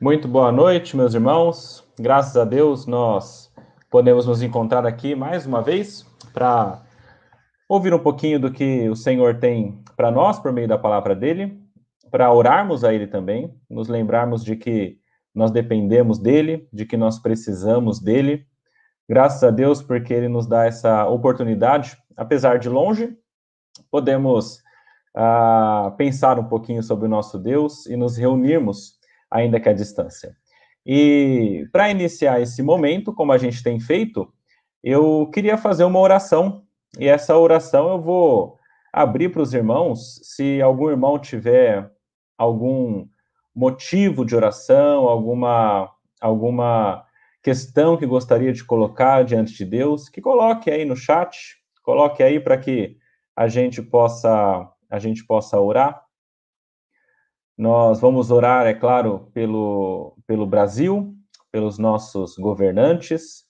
Muito boa noite, meus irmãos. Graças a Deus nós podemos nos encontrar aqui mais uma vez para ouvir um pouquinho do que o Senhor tem para nós por meio da palavra dele, para orarmos a ele também, nos lembrarmos de que nós dependemos dele, de que nós precisamos dele. Graças a Deus porque ele nos dá essa oportunidade, apesar de longe, podemos uh, pensar um pouquinho sobre o nosso Deus e nos reunirmos ainda que à distância. E para iniciar esse momento, como a gente tem feito, eu queria fazer uma oração, e essa oração eu vou abrir para os irmãos, se algum irmão tiver algum motivo de oração, alguma alguma questão que gostaria de colocar diante de Deus, que coloque aí no chat, coloque aí para que a gente possa a gente possa orar. Nós vamos orar, é claro, pelo, pelo Brasil, pelos nossos governantes.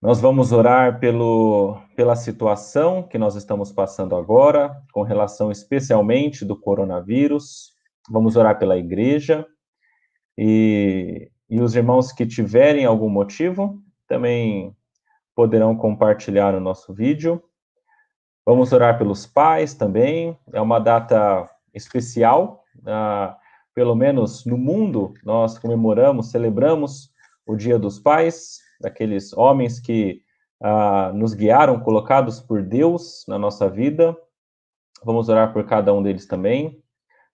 Nós vamos orar pelo, pela situação que nós estamos passando agora, com relação especialmente do coronavírus. Vamos orar pela igreja. E, e os irmãos que tiverem algum motivo também poderão compartilhar o nosso vídeo. Vamos orar pelos pais também. É uma data especial ah, pelo menos no mundo, nós comemoramos, celebramos o Dia dos Pais, daqueles homens que ah, nos guiaram, colocados por Deus na nossa vida. Vamos orar por cada um deles também,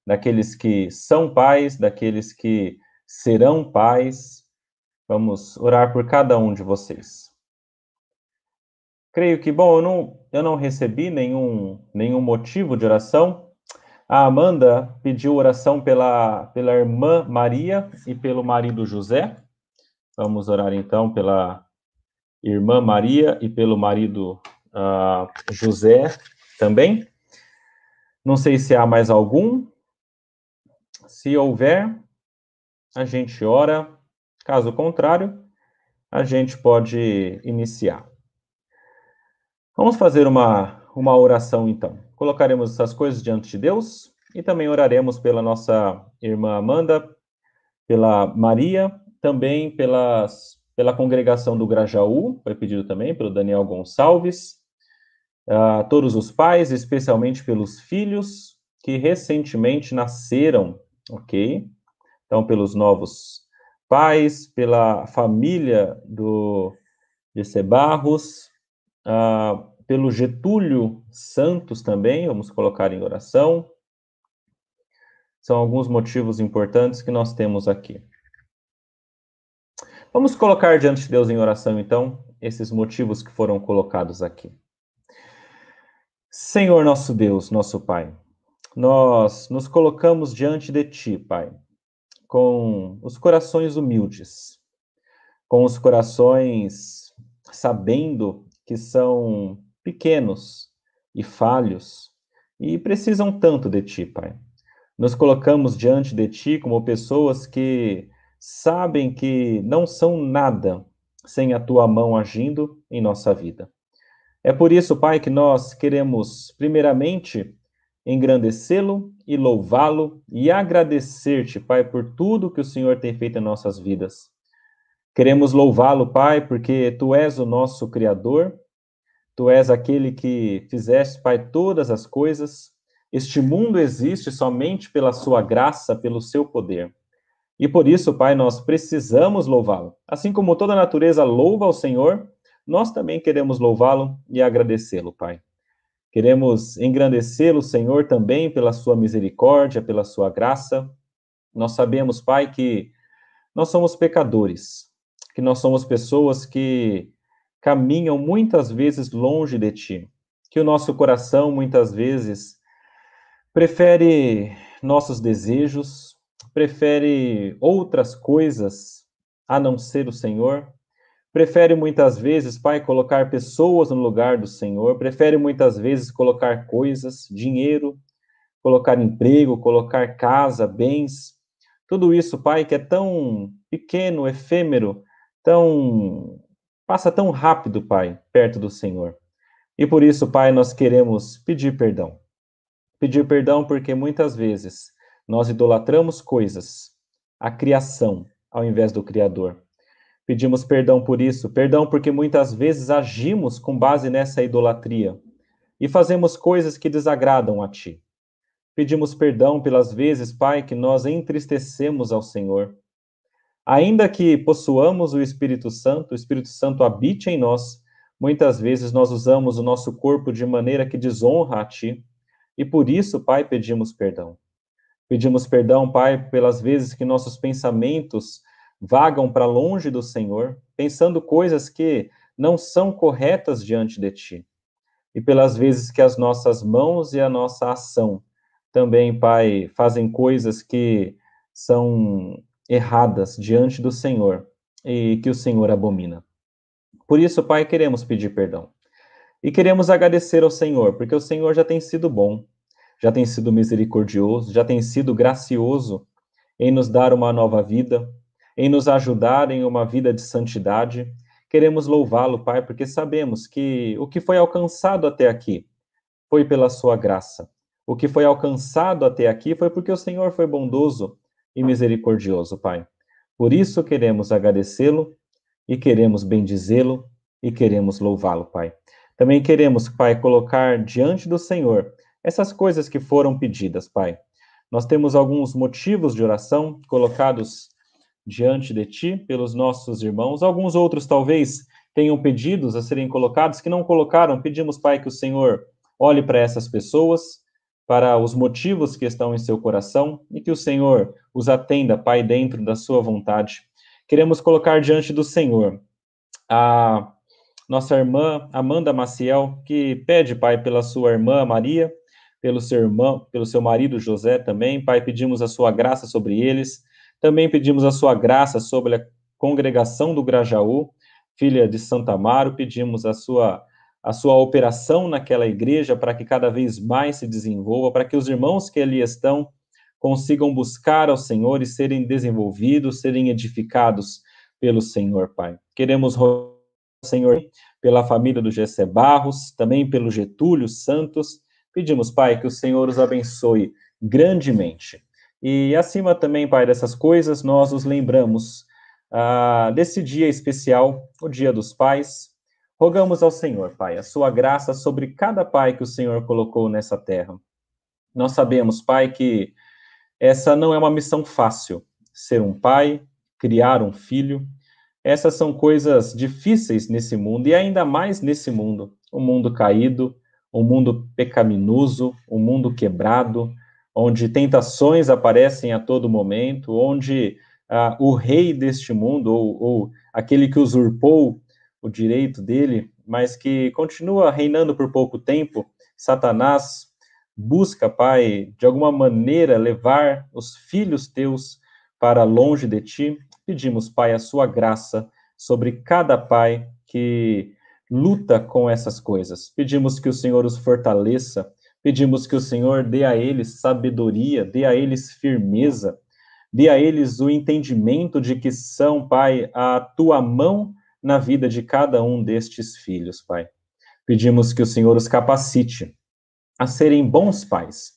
daqueles que são pais, daqueles que serão pais. Vamos orar por cada um de vocês. Creio que, bom, eu não, eu não recebi nenhum, nenhum motivo de oração, a Amanda pediu oração pela, pela irmã Maria e pelo marido José. Vamos orar então pela irmã Maria e pelo marido uh, José também. Não sei se há mais algum. Se houver, a gente ora. Caso contrário, a gente pode iniciar. Vamos fazer uma, uma oração então. Colocaremos essas coisas diante de Deus e também oraremos pela nossa irmã Amanda, pela Maria, também pelas, pela congregação do Grajaú, foi pedido também pelo Daniel Gonçalves, a todos os pais, especialmente pelos filhos que recentemente nasceram, ok? Então, pelos novos pais, pela família do de Sebarros, uh, pelo Getúlio Santos também, vamos colocar em oração. São alguns motivos importantes que nós temos aqui. Vamos colocar diante de Deus em oração, então, esses motivos que foram colocados aqui. Senhor nosso Deus, nosso Pai, nós nos colocamos diante de Ti, Pai, com os corações humildes, com os corações sabendo que são pequenos e falhos e precisam tanto de ti, Pai. Nos colocamos diante de ti como pessoas que sabem que não são nada sem a tua mão agindo em nossa vida. É por isso, Pai, que nós queremos, primeiramente, engrandecê-lo e louvá-lo e agradecer-te, Pai, por tudo que o Senhor tem feito em nossas vidas. Queremos louvá-lo, Pai, porque tu és o nosso Criador Tu és aquele que fizeste, Pai, todas as coisas. Este mundo existe somente pela sua graça, pelo seu poder. E por isso, Pai, nós precisamos louvá-lo. Assim como toda a natureza louva ao Senhor, nós também queremos louvá-lo e agradecê-lo, Pai. Queremos engrandecê-lo, Senhor, também pela sua misericórdia, pela sua graça. Nós sabemos, Pai, que nós somos pecadores, que nós somos pessoas que caminham muitas vezes longe de ti, que o nosso coração muitas vezes prefere nossos desejos, prefere outras coisas a não ser o Senhor, prefere muitas vezes, Pai, colocar pessoas no lugar do Senhor, prefere muitas vezes colocar coisas, dinheiro, colocar emprego, colocar casa, bens, tudo isso, Pai, que é tão pequeno, efêmero, tão Passa tão rápido, Pai, perto do Senhor. E por isso, Pai, nós queremos pedir perdão. Pedir perdão porque muitas vezes nós idolatramos coisas a criação ao invés do Criador. Pedimos perdão por isso, perdão porque muitas vezes agimos com base nessa idolatria e fazemos coisas que desagradam a Ti. Pedimos perdão pelas vezes, Pai, que nós entristecemos ao Senhor. Ainda que possuamos o Espírito Santo, o Espírito Santo habite em nós, muitas vezes nós usamos o nosso corpo de maneira que desonra a Ti, e por isso, Pai, pedimos perdão. Pedimos perdão, Pai, pelas vezes que nossos pensamentos vagam para longe do Senhor, pensando coisas que não são corretas diante de Ti. E pelas vezes que as nossas mãos e a nossa ação também, Pai, fazem coisas que são erradas diante do Senhor e que o Senhor abomina. Por isso, Pai, queremos pedir perdão. E queremos agradecer ao Senhor, porque o Senhor já tem sido bom, já tem sido misericordioso, já tem sido gracioso em nos dar uma nova vida, em nos ajudar em uma vida de santidade. Queremos louvá-lo, Pai, porque sabemos que o que foi alcançado até aqui foi pela sua graça. O que foi alcançado até aqui foi porque o Senhor foi bondoso e misericordioso, Pai. Por isso queremos agradecê-lo e queremos bendizê-lo e queremos louvá-lo, Pai. Também queremos, Pai, colocar diante do Senhor essas coisas que foram pedidas, Pai. Nós temos alguns motivos de oração colocados diante de Ti pelos nossos irmãos. Alguns outros talvez tenham pedidos a serem colocados que não colocaram. Pedimos, Pai, que o Senhor olhe para essas pessoas, para os motivos que estão em seu coração e que o Senhor os atenda, Pai, dentro da sua vontade. Queremos colocar diante do Senhor a nossa irmã Amanda Maciel, que pede, Pai, pela sua irmã Maria, pelo seu irmão, pelo seu marido José também. Pai, pedimos a sua graça sobre eles. Também pedimos a sua graça sobre a congregação do Grajaú, filha de Santa Amaro. Pedimos a sua a sua operação naquela igreja para que cada vez mais se desenvolva, para que os irmãos que ali estão consigam buscar ao Senhor e serem desenvolvidos, serem edificados pelo Senhor, Pai. Queremos rogar, Senhor, pela família do Gessé Barros, também pelo Getúlio Santos, Pedimos, Pai, que o Senhor os abençoe grandemente. E acima também, Pai, dessas coisas, nós nos lembramos ah, desse dia especial, o Dia dos Pais. Rogamos ao Senhor, Pai, a sua graça sobre cada pai que o Senhor colocou nessa terra. Nós sabemos, Pai, que essa não é uma missão fácil. Ser um pai, criar um filho, essas são coisas difíceis nesse mundo e ainda mais nesse mundo, um mundo caído, um mundo pecaminoso, um mundo quebrado, onde tentações aparecem a todo momento, onde ah, o rei deste mundo, ou, ou aquele que usurpou o direito dele, mas que continua reinando por pouco tempo, Satanás busca, Pai, de alguma maneira levar os filhos teus para longe de ti. Pedimos, Pai, a sua graça sobre cada pai que luta com essas coisas. Pedimos que o Senhor os fortaleça, pedimos que o Senhor dê a eles sabedoria, dê a eles firmeza, dê a eles o entendimento de que são, Pai, a tua mão na vida de cada um destes filhos, Pai. Pedimos que o Senhor os capacite a serem bons pais,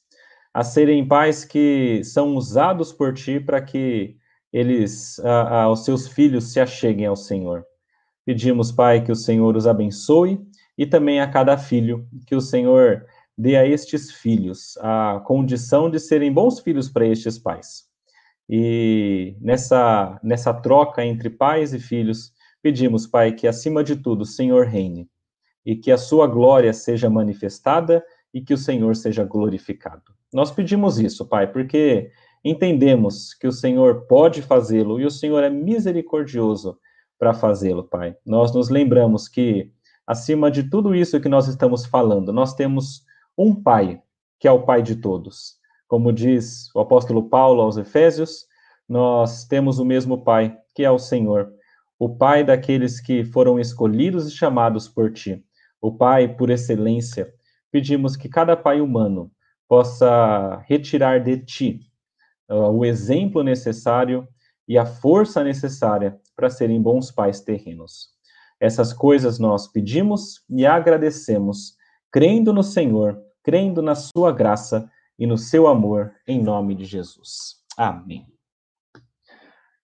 a serem pais que são usados por ti para que eles, a, a, os seus filhos se acheguem ao Senhor. Pedimos, Pai, que o Senhor os abençoe e também a cada filho, que o Senhor dê a estes filhos a condição de serem bons filhos para estes pais. E nessa, nessa troca entre pais e filhos, pedimos, Pai, que acima de tudo o Senhor reine e que a sua glória seja manifestada e que o Senhor seja glorificado. Nós pedimos isso, Pai, porque entendemos que o Senhor pode fazê-lo e o Senhor é misericordioso para fazê-lo, Pai. Nós nos lembramos que, acima de tudo isso que nós estamos falando, nós temos um Pai, que é o Pai de todos. Como diz o apóstolo Paulo aos Efésios, nós temos o mesmo Pai, que é o Senhor, o Pai daqueles que foram escolhidos e chamados por Ti, o Pai por excelência. Pedimos que cada pai humano possa retirar de Ti uh, o exemplo necessário e a força necessária para serem bons pais terrenos. Essas coisas nós pedimos e agradecemos, crendo no Senhor, crendo na Sua graça e no seu amor, em nome de Jesus. Amém.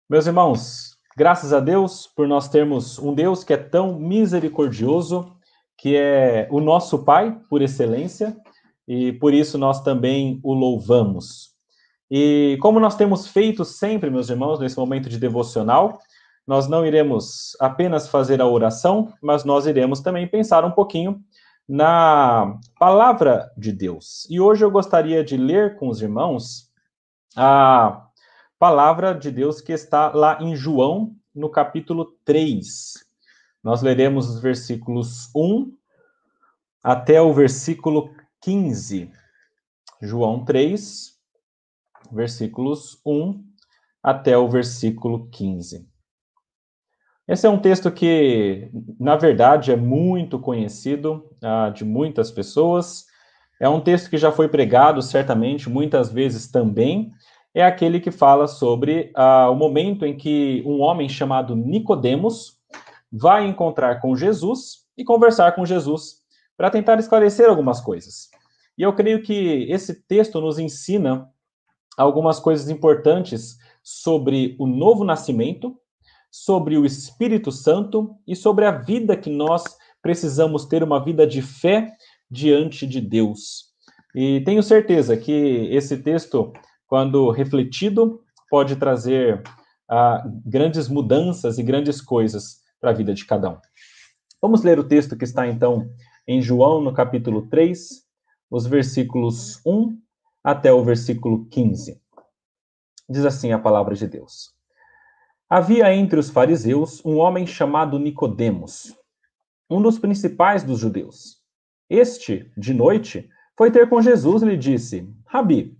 Meus irmãos, graças a Deus por nós termos um Deus que é tão misericordioso, que é o nosso Pai por excelência, e por isso nós também o louvamos. E como nós temos feito sempre, meus irmãos, nesse momento de devocional, nós não iremos apenas fazer a oração, mas nós iremos também pensar um pouquinho na palavra de Deus. E hoje eu gostaria de ler com os irmãos a palavra de Deus que está lá em João, no capítulo 3. Nós leremos os versículos 1 até o versículo 15. João 3, versículos 1 até o versículo 15. Esse é um texto que, na verdade, é muito conhecido uh, de muitas pessoas. É um texto que já foi pregado, certamente, muitas vezes também, é aquele que fala sobre ah, o momento em que um homem chamado Nicodemos vai encontrar com Jesus e conversar com Jesus para tentar esclarecer algumas coisas. E eu creio que esse texto nos ensina algumas coisas importantes sobre o novo nascimento, sobre o Espírito Santo e sobre a vida que nós precisamos ter uma vida de fé diante de Deus. E tenho certeza que esse texto quando refletido, pode trazer ah, grandes mudanças e grandes coisas para a vida de cada um. Vamos ler o texto que está, então, em João, no capítulo 3, os versículos 1 até o versículo 15. Diz assim a palavra de Deus. Havia entre os fariseus um homem chamado Nicodemos, um dos principais dos judeus. Este, de noite, foi ter com Jesus e lhe disse: Rabi,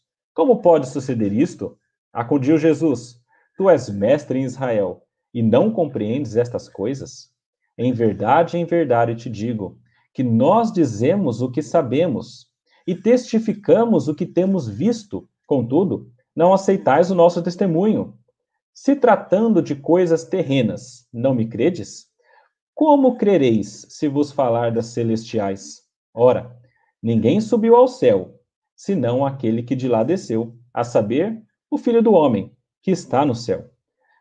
como pode suceder isto? Acudiu Jesus: Tu és mestre em Israel e não compreendes estas coisas? Em verdade, em verdade te digo que nós dizemos o que sabemos e testificamos o que temos visto, contudo, não aceitais o nosso testemunho. Se tratando de coisas terrenas, não me credes? Como crereis se vos falar das celestiais? Ora, ninguém subiu ao céu, senão aquele que de lá desceu, a saber, o Filho do Homem, que está no céu.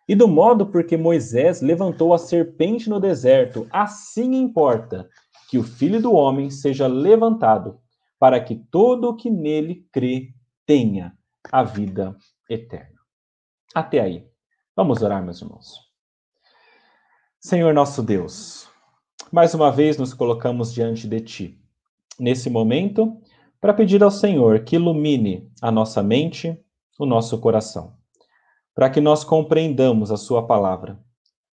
E do modo porque Moisés levantou a serpente no deserto, assim importa que o Filho do Homem seja levantado, para que todo o que nele crê tenha a vida eterna. Até aí. Vamos orar, meus irmãos. Senhor nosso Deus, mais uma vez nos colocamos diante de Ti. Nesse momento, para pedir ao Senhor que ilumine a nossa mente, o nosso coração, para que nós compreendamos a Sua palavra.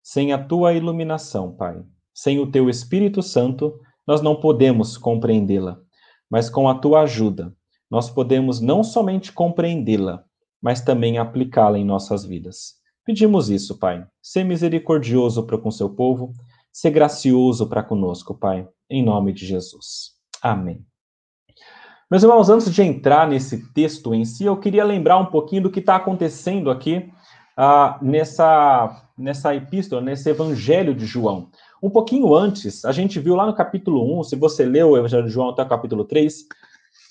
Sem a Tua iluminação, Pai, sem o Teu Espírito Santo, nós não podemos compreendê-la, mas com a Tua ajuda, nós podemos não somente compreendê-la, mas também aplicá-la em nossas vidas. Pedimos isso, Pai. Ser misericordioso para com seu povo, ser gracioso para conosco, Pai, em nome de Jesus. Amém. Meus irmãos, antes de entrar nesse texto em si, eu queria lembrar um pouquinho do que está acontecendo aqui uh, nessa, nessa epístola, nesse evangelho de João. Um pouquinho antes, a gente viu lá no capítulo 1, se você leu o evangelho de João até o capítulo 3,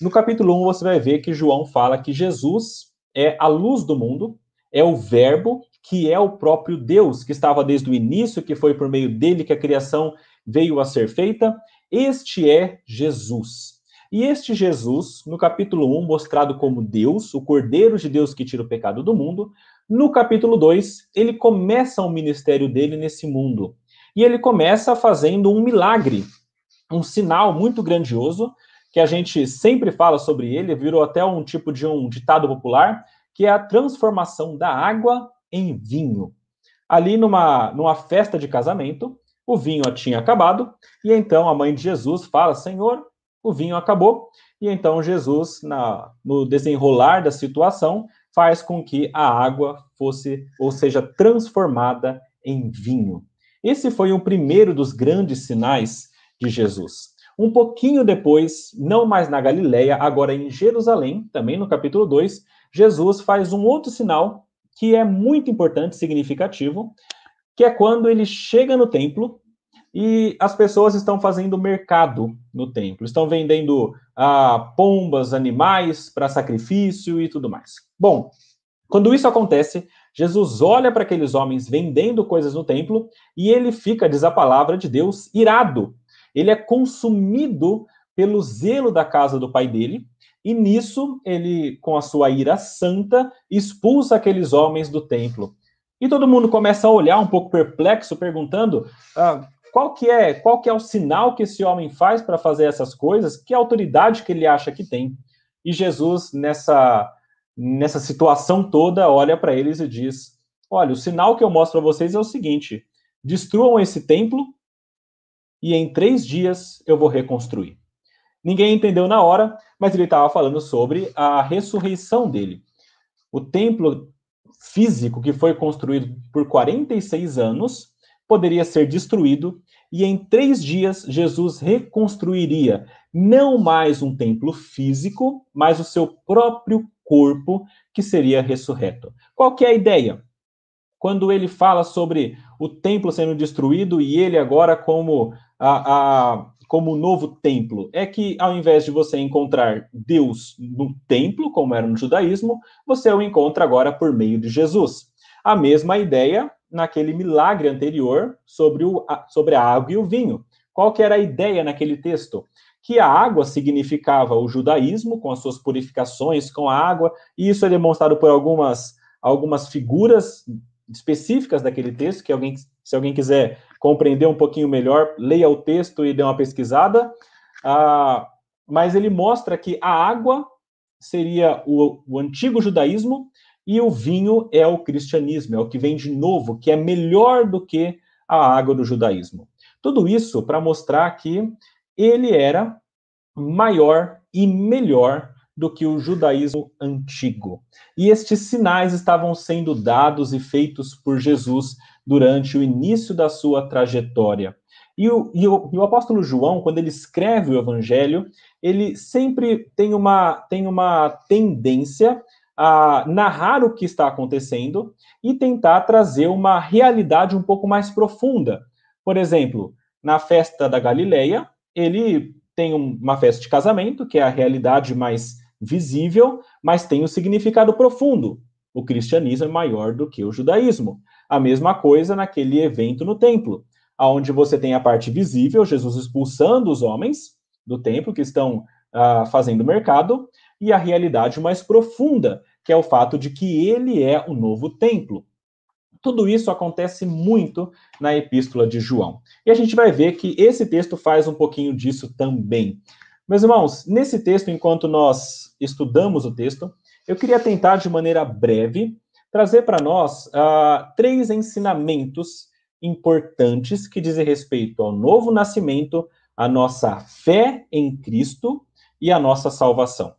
no capítulo 1 você vai ver que João fala que Jesus é a luz do mundo, é o verbo que é o próprio Deus, que estava desde o início, que foi por meio dele que a criação veio a ser feita. Este é Jesus. E este Jesus, no capítulo 1, mostrado como Deus, o Cordeiro de Deus que tira o pecado do mundo, no capítulo 2, ele começa o ministério dele nesse mundo. E ele começa fazendo um milagre, um sinal muito grandioso, que a gente sempre fala sobre ele, virou até um tipo de um ditado popular, que é a transformação da água em vinho. Ali numa, numa festa de casamento, o vinho tinha acabado, e então a mãe de Jesus fala: Senhor, o vinho acabou. E então Jesus, na, no desenrolar da situação, faz com que a água fosse, ou seja, transformada em vinho. Esse foi o primeiro dos grandes sinais de Jesus. Um pouquinho depois, não mais na Galileia, agora em Jerusalém, também no capítulo 2, Jesus faz um outro sinal que é muito importante, significativo, que é quando ele chega no templo e as pessoas estão fazendo mercado no templo, estão vendendo ah, pombas, animais para sacrifício e tudo mais. Bom, quando isso acontece, Jesus olha para aqueles homens vendendo coisas no templo e ele fica, diz a palavra de Deus, irado. Ele é consumido pelo zelo da casa do pai dele, e nisso ele, com a sua ira santa, expulsa aqueles homens do templo. E todo mundo começa a olhar um pouco perplexo, perguntando: ah, qual que é, qual que é o sinal que esse homem faz para fazer essas coisas? Que autoridade que ele acha que tem? E Jesus nessa nessa situação toda olha para eles e diz: "Olha, o sinal que eu mostro para vocês é o seguinte: destruam esse templo e em três dias eu vou reconstruir." Ninguém entendeu na hora, mas ele estava falando sobre a ressurreição dele. O templo físico que foi construído por 46 anos poderia ser destruído e em três dias Jesus reconstruiria não mais um templo físico, mas o seu próprio corpo que seria ressurreto. Qual que é a ideia? Quando ele fala sobre o templo sendo destruído e ele agora como a, a como novo templo, é que ao invés de você encontrar Deus no templo, como era no judaísmo, você o encontra agora por meio de Jesus. A mesma ideia naquele milagre anterior sobre, o, sobre a água e o vinho. Qual que era a ideia naquele texto? Que a água significava o judaísmo, com as suas purificações com a água, e isso é demonstrado por algumas, algumas figuras específicas daquele texto, que alguém, se alguém quiser compreender um pouquinho melhor, leia o texto e dê uma pesquisada. Ah, mas ele mostra que a água seria o, o antigo judaísmo e o vinho é o cristianismo, é o que vem de novo, que é melhor do que a água do judaísmo. Tudo isso para mostrar que ele era maior e melhor do que o judaísmo antigo. E estes sinais estavam sendo dados e feitos por Jesus durante o início da sua trajetória. E o, e o, e o apóstolo João, quando ele escreve o evangelho, ele sempre tem uma, tem uma tendência a narrar o que está acontecendo e tentar trazer uma realidade um pouco mais profunda. Por exemplo, na festa da Galileia, ele tem uma festa de casamento, que é a realidade mais visível, mas tem um significado profundo. O cristianismo é maior do que o judaísmo. A mesma coisa naquele evento no templo, aonde você tem a parte visível, Jesus expulsando os homens do templo que estão uh, fazendo mercado, e a realidade mais profunda, que é o fato de que ele é o novo templo. Tudo isso acontece muito na epístola de João. E a gente vai ver que esse texto faz um pouquinho disso também. Meus irmãos, nesse texto, enquanto nós estudamos o texto, eu queria tentar de maneira breve trazer para nós uh, três ensinamentos importantes que dizem respeito ao novo nascimento, a nossa fé em Cristo e a nossa salvação.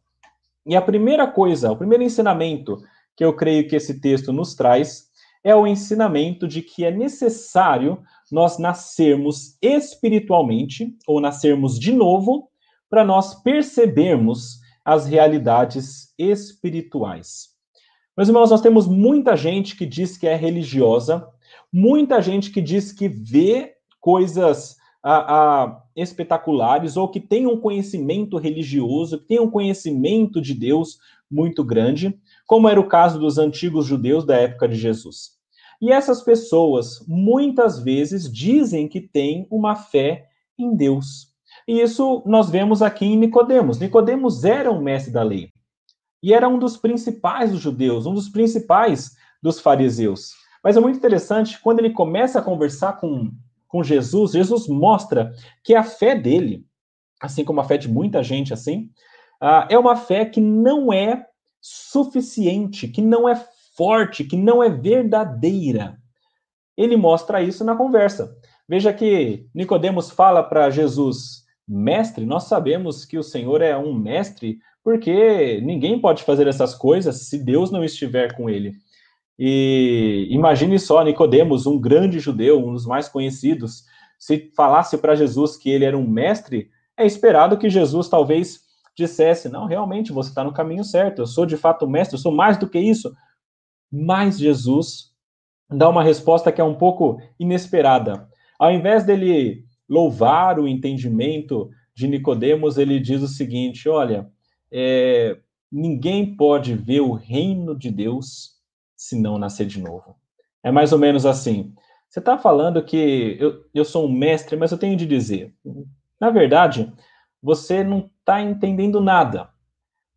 E a primeira coisa, o primeiro ensinamento que eu creio que esse texto nos traz é o ensinamento de que é necessário nós nascermos espiritualmente, ou nascermos de novo, para nós percebermos as realidades espirituais. Meus irmãos, nós temos muita gente que diz que é religiosa, muita gente que diz que vê coisas a, espetaculares ou que tem um conhecimento religioso, que tem um conhecimento de Deus muito grande, como era o caso dos antigos judeus da época de Jesus. E essas pessoas muitas vezes dizem que têm uma fé em Deus. E isso nós vemos aqui em Nicodemos. Nicodemos era um mestre da lei. E era um dos principais dos judeus, um dos principais dos fariseus. Mas é muito interessante, quando ele começa a conversar com com Jesus, Jesus mostra que a fé dele, assim como a fé de muita gente assim, uh, é uma fé que não é suficiente, que não é forte, que não é verdadeira. Ele mostra isso na conversa. Veja que Nicodemos fala para Jesus: "Mestre, nós sabemos que o Senhor é um mestre, porque ninguém pode fazer essas coisas se Deus não estiver com ele." E imagine só Nicodemos, um grande judeu, um dos mais conhecidos, se falasse para Jesus que ele era um mestre, é esperado que Jesus talvez dissesse: Não, realmente você está no caminho certo, eu sou de fato mestre, eu sou mais do que isso. Mas Jesus dá uma resposta que é um pouco inesperada. Ao invés dele louvar o entendimento de Nicodemos, ele diz o seguinte: Olha, é, ninguém pode ver o reino de Deus se não nascer de novo. É mais ou menos assim. Você está falando que eu, eu sou um mestre, mas eu tenho de dizer. Na verdade, você não está entendendo nada.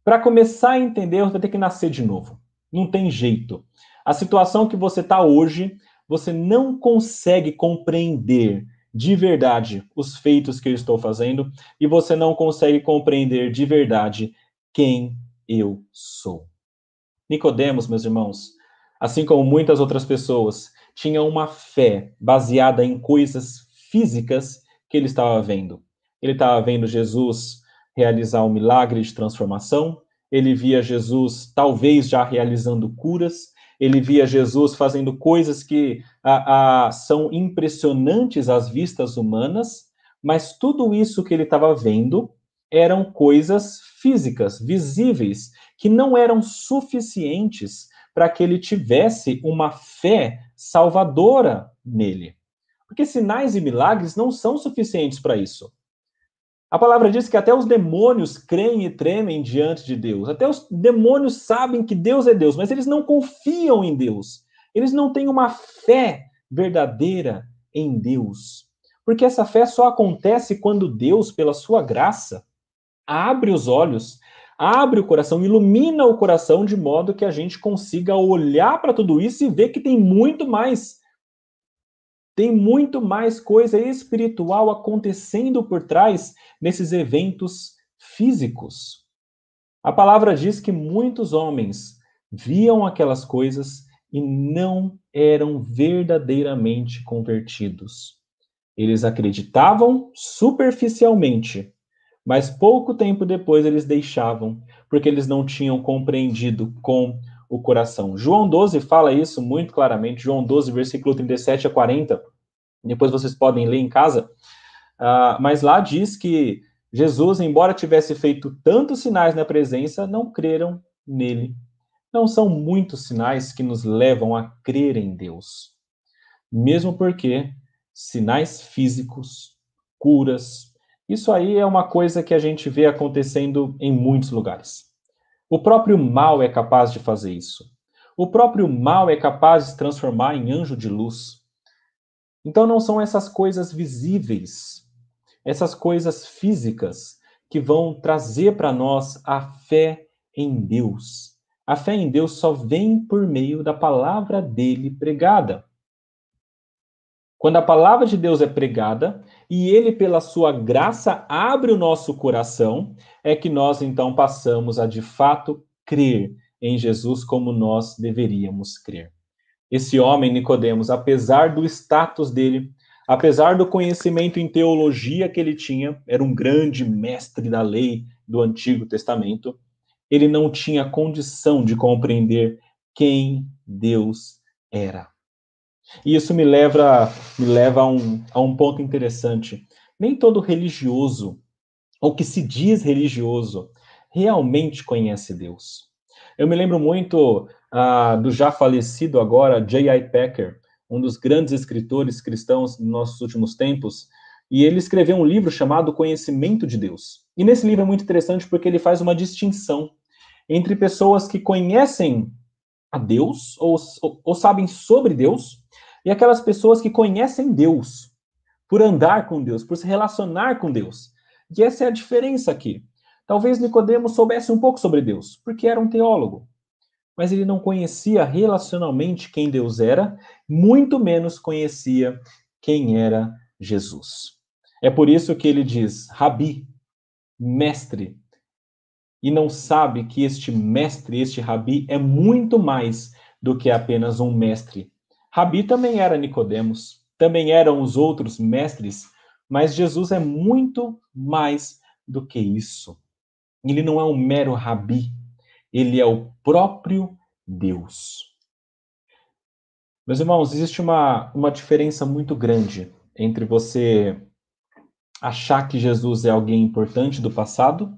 Para começar a entender, você vai ter que nascer de novo. Não tem jeito. A situação que você está hoje, você não consegue compreender de verdade os feitos que eu estou fazendo e você não consegue compreender de verdade quem eu sou. Nicodemos, meus irmãos, assim como muitas outras pessoas, tinha uma fé baseada em coisas físicas que ele estava vendo. Ele estava vendo Jesus realizar um milagre de transformação, ele via Jesus talvez já realizando curas, ele via Jesus fazendo coisas que a, a, são impressionantes às vistas humanas, mas tudo isso que ele estava vendo eram coisas físicas, visíveis, que não eram suficientes para que ele tivesse uma fé salvadora nele. Porque sinais e milagres não são suficientes para isso. A palavra diz que até os demônios creem e tremem diante de Deus. Até os demônios sabem que Deus é Deus, mas eles não confiam em Deus. Eles não têm uma fé verdadeira em Deus. Porque essa fé só acontece quando Deus, pela sua graça, abre os olhos, abre o coração, ilumina o coração de modo que a gente consiga olhar para tudo isso e ver que tem muito mais tem muito mais coisa espiritual acontecendo por trás nesses eventos físicos. A palavra diz que muitos homens viam aquelas coisas e não eram verdadeiramente convertidos. Eles acreditavam superficialmente, mas pouco tempo depois eles deixavam, porque eles não tinham compreendido com o coração. João 12 fala isso muito claramente, João 12, versículo 37 a 40. Depois vocês podem ler em casa. Uh, mas lá diz que Jesus, embora tivesse feito tantos sinais na presença, não creram nele. Não são muitos sinais que nos levam a crer em Deus. Mesmo porque sinais físicos, curas, isso aí é uma coisa que a gente vê acontecendo em muitos lugares. O próprio mal é capaz de fazer isso. O próprio mal é capaz de se transformar em anjo de luz. Então não são essas coisas visíveis, essas coisas físicas que vão trazer para nós a fé em Deus. A fé em Deus só vem por meio da palavra dele pregada. Quando a palavra de Deus é pregada e ele, pela sua graça, abre o nosso coração, é que nós então passamos a de fato crer em Jesus como nós deveríamos crer. Esse homem, Nicodemos, apesar do status dele, apesar do conhecimento em teologia que ele tinha, era um grande mestre da lei do Antigo Testamento, ele não tinha condição de compreender quem Deus era. E isso me leva, me leva a, um, a um ponto interessante. Nem todo religioso, ou que se diz religioso, realmente conhece Deus. Eu me lembro muito uh, do já falecido agora J.I. Packer, um dos grandes escritores cristãos dos nossos últimos tempos, e ele escreveu um livro chamado Conhecimento de Deus. E nesse livro é muito interessante porque ele faz uma distinção entre pessoas que conhecem a Deus ou, ou, ou sabem sobre Deus e aquelas pessoas que conhecem Deus por andar com Deus, por se relacionar com Deus. E essa é a diferença aqui. Talvez Nicodemos soubesse um pouco sobre Deus, porque era um teólogo, mas ele não conhecia relacionalmente quem Deus era, muito menos conhecia quem era Jesus. É por isso que ele diz, Rabi, mestre, e não sabe que este mestre, este Rabi, é muito mais do que apenas um mestre. Rabi também era Nicodemos, também eram os outros mestres, mas Jesus é muito mais do que isso. Ele não é um mero Rabi, ele é o próprio Deus. Meus irmãos, existe uma, uma diferença muito grande entre você achar que Jesus é alguém importante do passado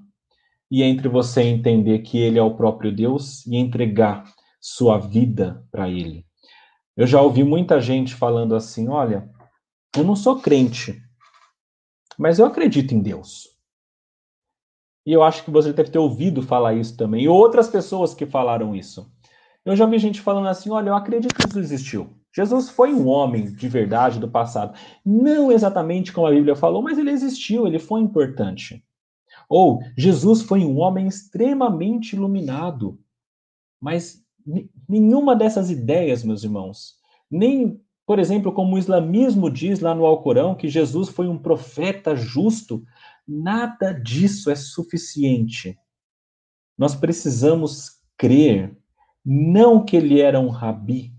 e entre você entender que ele é o próprio Deus e entregar sua vida para ele. Eu já ouvi muita gente falando assim: olha, eu não sou crente, mas eu acredito em Deus. E eu acho que você deve ter ouvido falar isso também, e outras pessoas que falaram isso. Eu já vi gente falando assim: olha, eu acredito que Jesus existiu. Jesus foi um homem de verdade do passado. Não exatamente como a Bíblia falou, mas ele existiu, ele foi importante. Ou Jesus foi um homem extremamente iluminado. Mas nenhuma dessas ideias, meus irmãos, nem, por exemplo, como o islamismo diz lá no Alcorão, que Jesus foi um profeta justo, nada disso é suficiente. Nós precisamos crer não que ele era um rabi,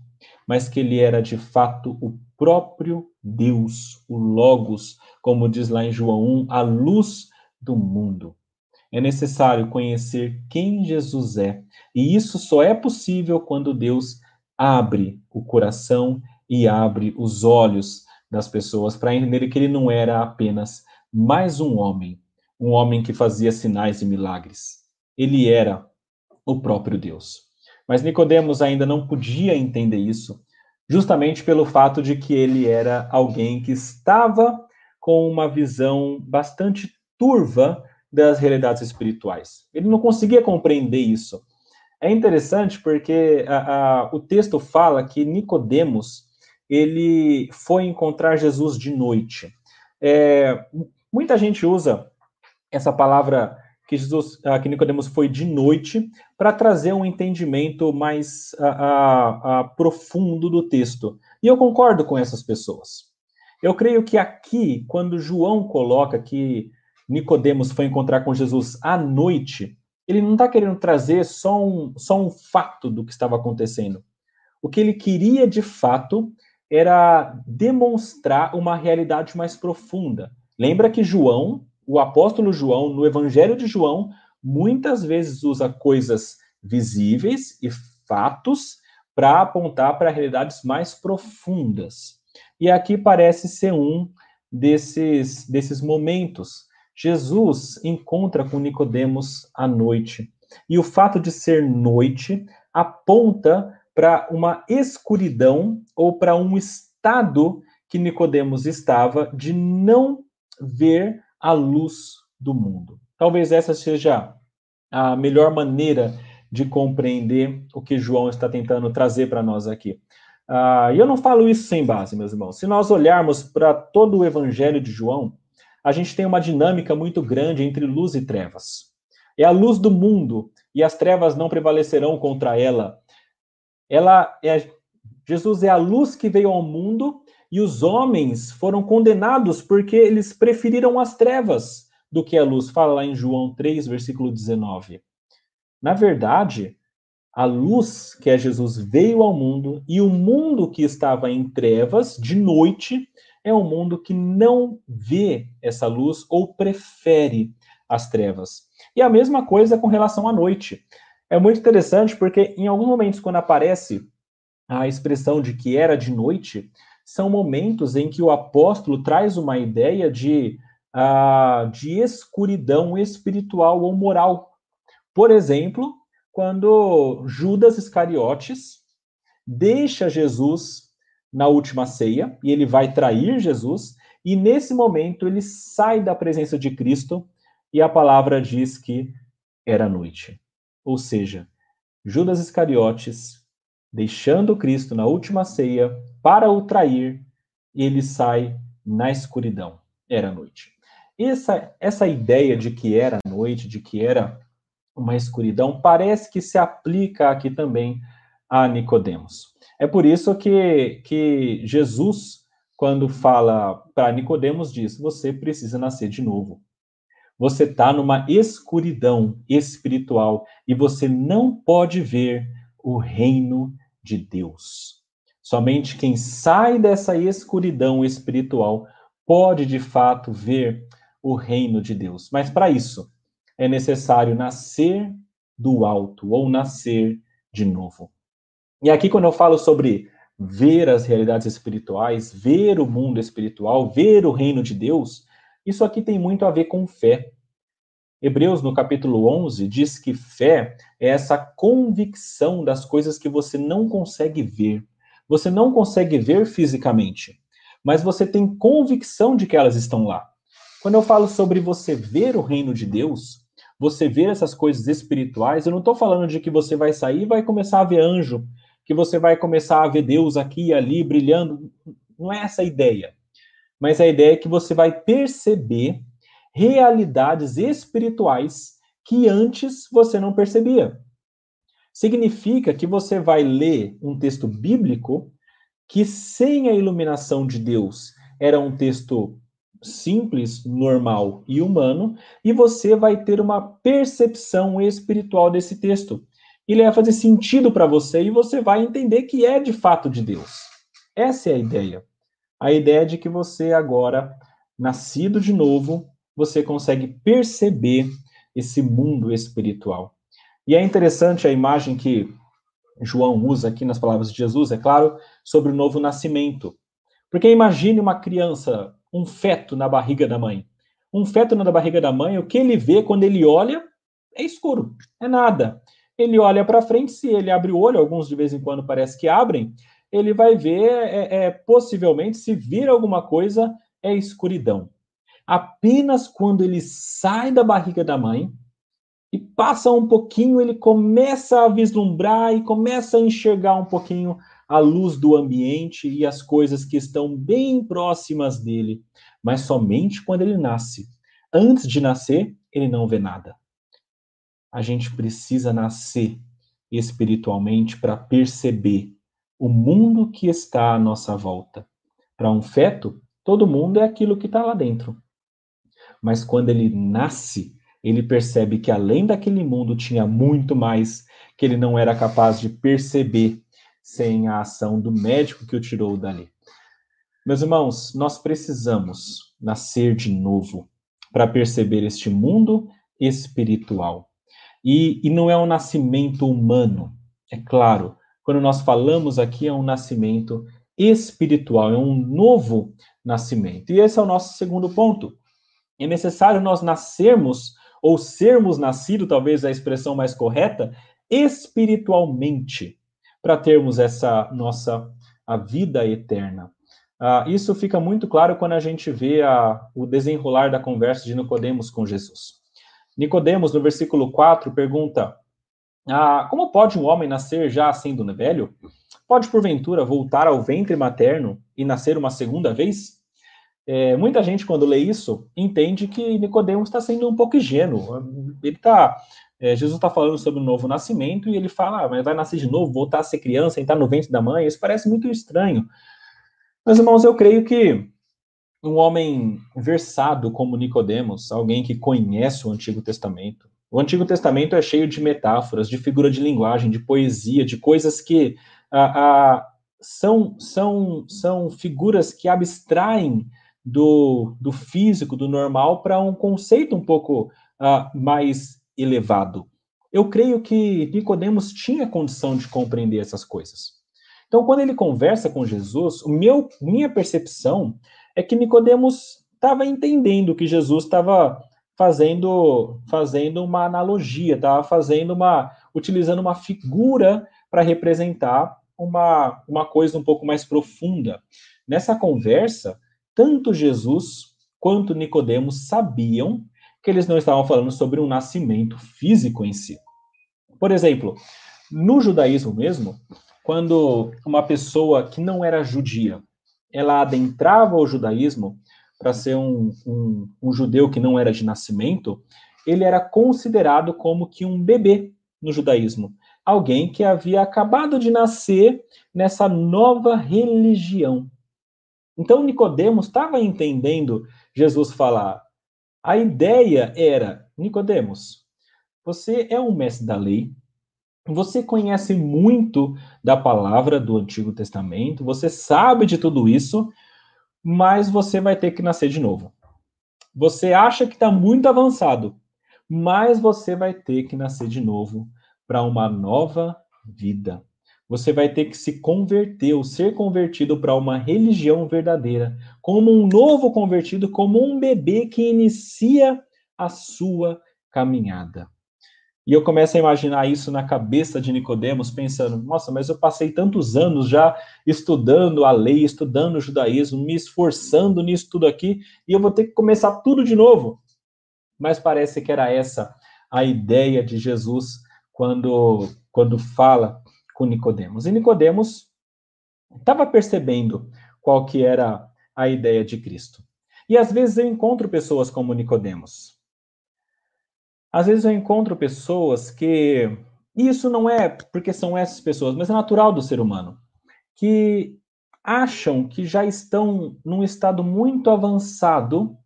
mas que ele era de fato o próprio Deus, o Logos, como diz lá em João 1, a luz do mundo. É necessário conhecer quem Jesus é, e isso só é possível quando Deus abre o coração e abre os olhos das pessoas para entender que ele não era apenas mais um homem, um homem que fazia sinais e milagres. Ele era o próprio Deus. Mas Nicodemos ainda não podia entender isso, justamente pelo fato de que ele era alguém que estava com uma visão bastante turva das realidades espirituais. Ele não conseguia compreender isso. É interessante porque a, a, o texto fala que Nicodemos ele foi encontrar Jesus de noite. É, muita gente usa essa palavra que Jesus, que Nicodemos foi de noite, para trazer um entendimento mais a, profundo do texto. E eu concordo com essas pessoas. Eu creio que aqui, quando João coloca que Nicodemos foi encontrar com Jesus à noite, ele não está querendo trazer só um, só um fato do que estava acontecendo. O que ele queria de fato era demonstrar uma realidade mais profunda. Lembra que João o apóstolo João, no Evangelho de João, muitas vezes usa coisas visíveis e fatos para apontar para realidades mais profundas. E aqui parece ser um desses, desses momentos. Jesus encontra com Nicodemos à noite. E o fato de ser noite aponta para uma escuridão ou para um estado que Nicodemos estava de não ver a luz do mundo. Talvez essa seja a melhor maneira de compreender o que João está tentando trazer para nós aqui. Uh, e eu não falo isso sem base, meus irmãos. Se nós olharmos para todo o Evangelho de João, a gente tem uma dinâmica muito grande entre luz e trevas. É a luz do mundo e as trevas não prevalecerão contra ela. Ela é Jesus é a luz que veio ao mundo e os homens foram condenados porque eles preferiram as trevas do que a luz. Fala lá em João 3, versículo 19. Na verdade, a luz, que é Jesus, veio ao mundo e o mundo que estava em trevas, de noite, é um mundo que não vê essa luz ou prefere as trevas. E a mesma coisa com relação à noite. É muito interessante porque em alguns momentos, quando aparece a expressão de que era de noite, são momentos em que o apóstolo traz uma ideia de, uh, de escuridão espiritual ou moral. Por exemplo, quando Judas Iscariotes deixa Jesus na última ceia e ele vai trair Jesus, e nesse momento ele sai da presença de Cristo e a palavra diz que era noite. Ou seja, Judas Iscariotes, deixando Cristo na última ceia, para o trair, ele sai na escuridão. Era noite. Essa, essa ideia de que era noite, de que era uma escuridão, parece que se aplica aqui também a Nicodemos. É por isso que, que Jesus, quando fala para Nicodemos diz: você precisa nascer de novo. Você está numa escuridão espiritual e você não pode ver o reino de Deus. Somente quem sai dessa escuridão espiritual pode de fato ver o reino de Deus. Mas para isso é necessário nascer do alto ou nascer de novo. E aqui, quando eu falo sobre ver as realidades espirituais, ver o mundo espiritual, ver o reino de Deus, isso aqui tem muito a ver com fé. Hebreus, no capítulo 11, diz que fé é essa convicção das coisas que você não consegue ver. Você não consegue ver fisicamente, mas você tem convicção de que elas estão lá. Quando eu falo sobre você ver o reino de Deus, você ver essas coisas espirituais, eu não estou falando de que você vai sair e vai começar a ver anjo, que você vai começar a ver Deus aqui e ali brilhando. Não é essa a ideia. Mas a ideia é que você vai perceber realidades espirituais que antes você não percebia. Significa que você vai ler um texto bíblico que, sem a iluminação de Deus, era um texto simples, normal e humano, e você vai ter uma percepção espiritual desse texto ele vai fazer sentido para você e você vai entender que é de fato de Deus. Essa é a ideia. A ideia de que você agora, nascido de novo, você consegue perceber esse mundo espiritual. E é interessante a imagem que João usa aqui nas palavras de Jesus, é claro, sobre o novo nascimento. Porque imagine uma criança, um feto na barriga da mãe. Um feto na barriga da mãe, o que ele vê quando ele olha é escuro, é nada ele olha para frente, se ele abre o olho, alguns de vez em quando parece que abrem, ele vai ver, é, é, possivelmente, se vir alguma coisa, é escuridão. Apenas quando ele sai da barriga da mãe e passa um pouquinho, ele começa a vislumbrar e começa a enxergar um pouquinho a luz do ambiente e as coisas que estão bem próximas dele, mas somente quando ele nasce. Antes de nascer, ele não vê nada a gente precisa nascer espiritualmente para perceber o mundo que está à nossa volta. Para um feto, todo mundo é aquilo que está lá dentro. Mas quando ele nasce, ele percebe que além daquele mundo tinha muito mais que ele não era capaz de perceber sem a ação do médico que o tirou dali. Meus irmãos, nós precisamos nascer de novo para perceber este mundo espiritual. E, e não é um nascimento humano, é claro. Quando nós falamos aqui, é um nascimento espiritual, é um novo nascimento. E esse é o nosso segundo ponto. É necessário nós nascermos, ou sermos nascidos, talvez a expressão mais correta, espiritualmente, para termos essa nossa a vida eterna. Uh, isso fica muito claro quando a gente vê a, o desenrolar da conversa de Nicodemos com Jesus. Nicodemos, no versículo 4, pergunta: ah, Como pode um homem nascer já sendo velho? Pode, porventura, voltar ao ventre materno e nascer uma segunda vez? É, muita gente, quando lê isso, entende que Nicodemos está sendo um pouco ingênuo. Ele tá, é, Jesus está falando sobre o novo nascimento e ele fala, ah, mas vai nascer de novo, voltar a ser criança, entrar no ventre da mãe. Isso parece muito estranho. Meus irmãos, eu creio que um homem versado como Nicodemos, alguém que conhece o Antigo Testamento. O Antigo Testamento é cheio de metáforas, de figura de linguagem, de poesia, de coisas que são, são, são figuras que abstraem do, do físico, do normal, para um conceito um pouco mais elevado. Eu creio que Nicodemos tinha condição de compreender essas coisas. Então, quando ele conversa com Jesus, meu, minha percepção é que Nicodemos estava entendendo que Jesus estava fazendo fazendo uma analogia, estava fazendo uma utilizando uma figura para representar uma, uma coisa um pouco mais profunda. Nessa conversa, tanto Jesus quanto Nicodemos sabiam que eles não estavam falando sobre um nascimento físico em si. Por exemplo, no judaísmo mesmo, quando uma pessoa que não era judia ela adentrava o judaísmo para ser um, um, um, judeu que não era de nascimento, ele era considerado como que um bebê no judaísmo. Alguém que havia acabado de nascer nessa nova religião. Então Nicodemos estava entendendo Jesus falar. A ideia era, Nicodemos, você é um mestre da lei, você conhece muito da palavra do Antigo Testamento, você sabe de tudo isso, mas você vai ter que nascer de novo. Você acha que está muito avançado, mas você vai ter que nascer de novo para uma nova vida. Você vai ter que se converter, ou ser convertido para uma religião verdadeira, como um novo convertido, como um bebê que inicia a sua caminhada. E eu começo a imaginar isso na cabeça de Nicodemos, pensando: nossa, mas eu passei tantos anos já estudando a lei, estudando o judaísmo, me esforçando nisso tudo aqui, e eu vou ter que começar tudo de novo. Mas parece que era essa a ideia de Jesus quando, quando fala com Nicodemos. E Nicodemos estava percebendo qual que era a ideia de Cristo. E às vezes eu encontro pessoas como Nicodemos. Às vezes eu encontro pessoas que e isso não é porque são essas pessoas, mas é natural do ser humano, que acham que já estão num estado muito avançado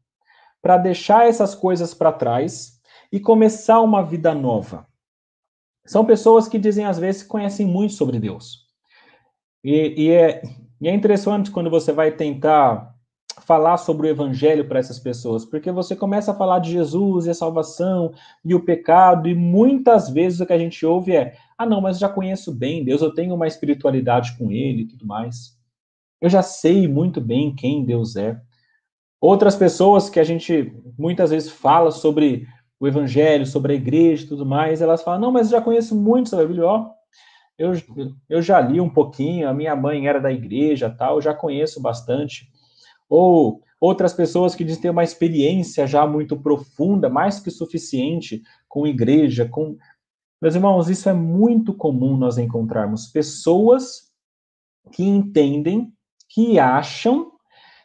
para deixar essas coisas para trás e começar uma vida nova. São pessoas que dizem, às vezes, que conhecem muito sobre Deus. E, e, é, e é interessante quando você vai tentar falar sobre o evangelho para essas pessoas, porque você começa a falar de Jesus e a salvação e o pecado, e muitas vezes o que a gente ouve é: ah, não, mas já conheço bem Deus, eu tenho uma espiritualidade com Ele e tudo mais. Eu já sei muito bem quem Deus é. Outras pessoas que a gente muitas vezes fala sobre o evangelho, sobre a igreja e tudo mais, elas falam, não, mas eu já conheço muito sobre Bíblia, ó, eu, eu já li um pouquinho, a minha mãe era da igreja, tal, eu já conheço bastante. Ou outras pessoas que dizem ter uma experiência já muito profunda, mais que suficiente com igreja, com... Meus irmãos, isso é muito comum nós encontrarmos pessoas que entendem, que acham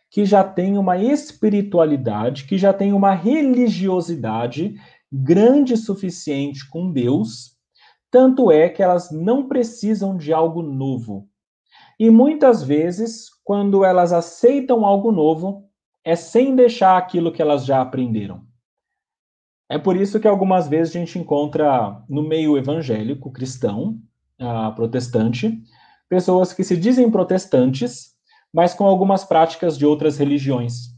que já tem uma espiritualidade, que já tem uma religiosidade grande suficiente com Deus, tanto é que elas não precisam de algo novo. E muitas vezes, quando elas aceitam algo novo, é sem deixar aquilo que elas já aprenderam. É por isso que algumas vezes a gente encontra no meio evangélico, cristão, uh, protestante, pessoas que se dizem protestantes, mas com algumas práticas de outras religiões.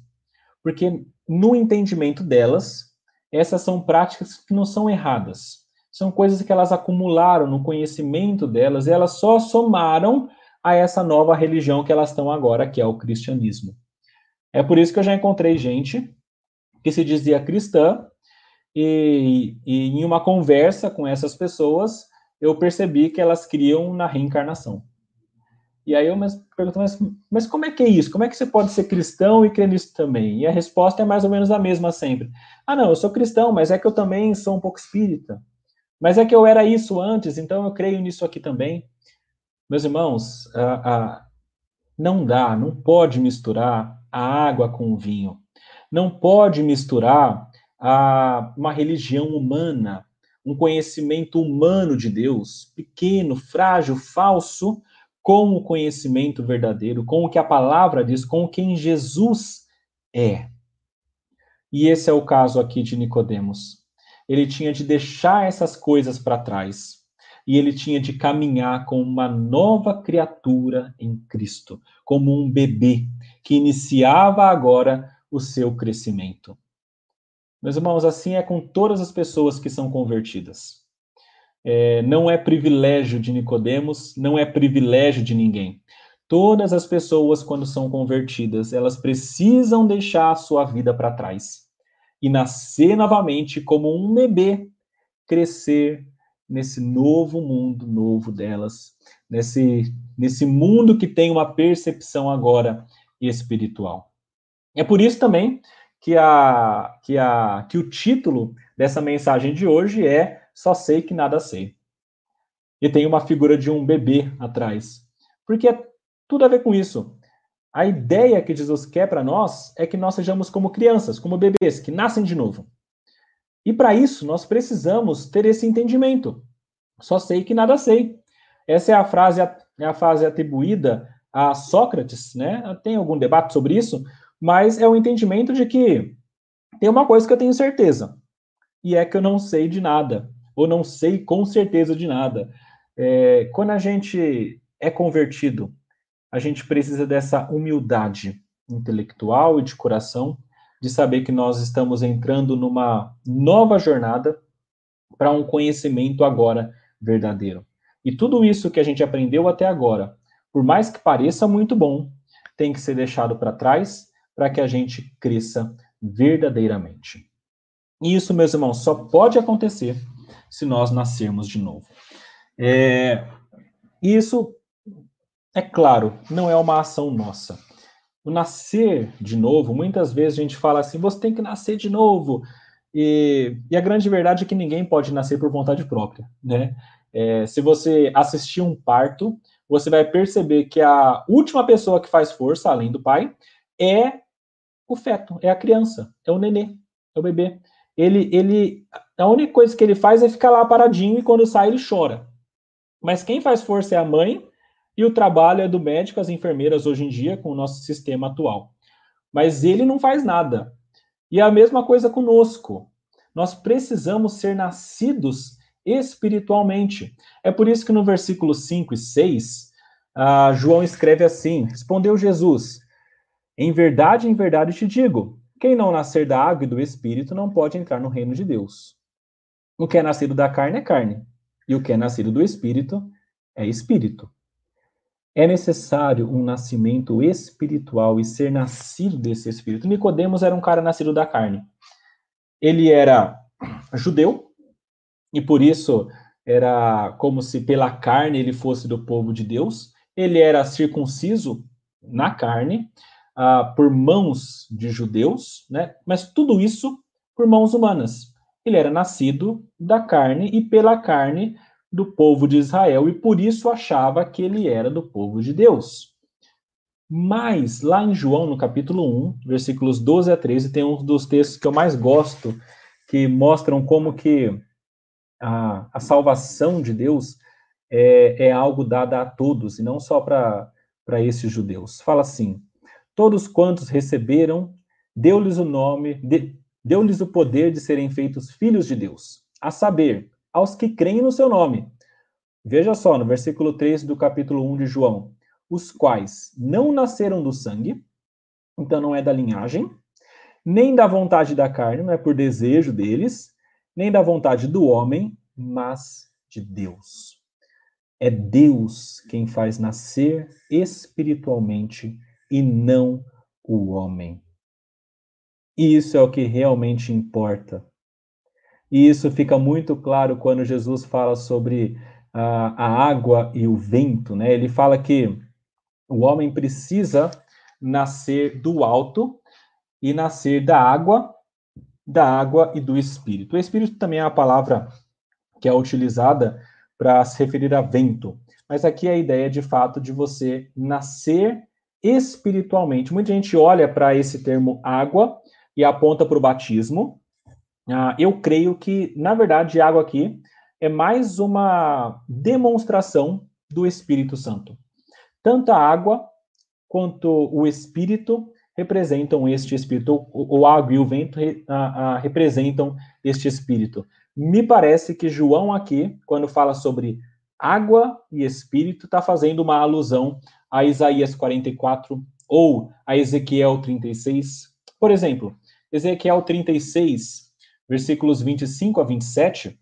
Porque no entendimento delas, essas são práticas que não são erradas. São coisas que elas acumularam no conhecimento delas e elas só somaram a essa nova religião que elas estão agora, que é o cristianismo. É por isso que eu já encontrei gente que se dizia cristã e, e em uma conversa com essas pessoas eu percebi que elas criam na reencarnação. E aí eu me pergunto, mas, mas como é que é isso? Como é que você pode ser cristão e crer nisso também? E a resposta é mais ou menos a mesma sempre. Ah, não, eu sou cristão, mas é que eu também sou um pouco espírita. Mas é que eu era isso antes, então eu creio nisso aqui também. Meus irmãos, não dá, não pode misturar a água com o vinho. Não pode misturar uma religião humana, um conhecimento humano de Deus, pequeno, frágil, falso, com o conhecimento verdadeiro, com o que a palavra diz, com quem Jesus é. E esse é o caso aqui de Nicodemos. Ele tinha de deixar essas coisas para trás e ele tinha de caminhar com uma nova criatura em Cristo, como um bebê que iniciava agora o seu crescimento. Meus irmãos, assim é com todas as pessoas que são convertidas. É, não é privilégio de Nicodemos, não é privilégio de ninguém. Todas as pessoas, quando são convertidas, elas precisam deixar a sua vida para trás e nascer novamente como um bebê, crescer nesse novo mundo novo delas, nesse, nesse mundo que tem uma percepção agora espiritual. É por isso também que, a, que, a, que o título dessa mensagem de hoje é só sei que nada sei. E tem uma figura de um bebê atrás. Porque é tudo a ver com isso. A ideia que Jesus quer para nós é que nós sejamos como crianças, como bebês, que nascem de novo. E para isso, nós precisamos ter esse entendimento. Só sei que nada sei. Essa é a frase, é a frase atribuída a Sócrates, né? Tem algum debate sobre isso, mas é o entendimento de que tem uma coisa que eu tenho certeza, e é que eu não sei de nada, ou não sei com certeza de nada. É, quando a gente é convertido, a gente precisa dessa humildade intelectual e de coração, de saber que nós estamos entrando numa nova jornada para um conhecimento agora verdadeiro. E tudo isso que a gente aprendeu até agora, por mais que pareça muito bom, tem que ser deixado para trás para que a gente cresça verdadeiramente. E isso, meus irmãos, só pode acontecer se nós nascermos de novo. É, isso, é claro, não é uma ação nossa. O nascer de novo, muitas vezes a gente fala assim: você tem que nascer de novo. E, e a grande verdade é que ninguém pode nascer por vontade própria, né? É, se você assistir um parto, você vai perceber que a última pessoa que faz força, além do pai, é o feto, é a criança, é o nenê, é o bebê. Ele, ele, a única coisa que ele faz é ficar lá paradinho e quando sai ele chora. Mas quem faz força é a mãe e o trabalho é do médico, as enfermeiras hoje em dia com o nosso sistema atual. Mas ele não faz nada. E é a mesma coisa conosco. Nós precisamos ser nascidos espiritualmente. É por isso que no versículo 5 e 6, uh, João escreve assim: Respondeu Jesus: Em verdade, em verdade te digo, quem não nascer da água e do espírito não pode entrar no reino de Deus. O que é nascido da carne é carne, e o que é nascido do espírito é espírito. É necessário um nascimento espiritual e ser nascido desse espírito. Nicodemos era um cara nascido da carne. Ele era judeu, e por isso era como se pela carne ele fosse do povo de Deus. Ele era circunciso na carne, uh, por mãos de judeus, né? mas tudo isso por mãos humanas. Ele era nascido da carne e pela carne do povo de Israel e por isso achava que ele era do povo de Deus. Mas lá em João, no capítulo 1, versículos 12 a 13, tem um dos textos que eu mais gosto, que mostram como que a, a salvação de Deus é, é algo dado a todos, e não só para esses judeus. Fala assim: todos quantos receberam, deu-lhes o nome, de, deu-lhes o poder de serem feitos filhos de Deus, a saber, aos que creem no seu nome. Veja só, no versículo 3 do capítulo 1 de João, os quais não nasceram do sangue, então não é da linhagem, nem da vontade da carne, não é por desejo deles, nem da vontade do homem, mas de Deus. É Deus quem faz nascer espiritualmente e não o homem. E isso é o que realmente importa. E isso fica muito claro quando Jesus fala sobre a, a água e o vento, né? Ele fala que o homem precisa nascer do alto e nascer da água da água e do espírito. O espírito também é a palavra que é utilizada para se referir a vento, mas aqui é a ideia de fato de você nascer espiritualmente. Muita gente olha para esse termo água e aponta para o batismo. Ah, eu creio que, na verdade, água aqui é mais uma demonstração do Espírito Santo. Tanto a água quanto o Espírito representam este espírito, o, o água e o vento re, a, a, representam este espírito. Me parece que João aqui, quando fala sobre água e espírito, está fazendo uma alusão a Isaías 44 ou a Ezequiel 36. Por exemplo, Ezequiel 36, versículos 25 a 27,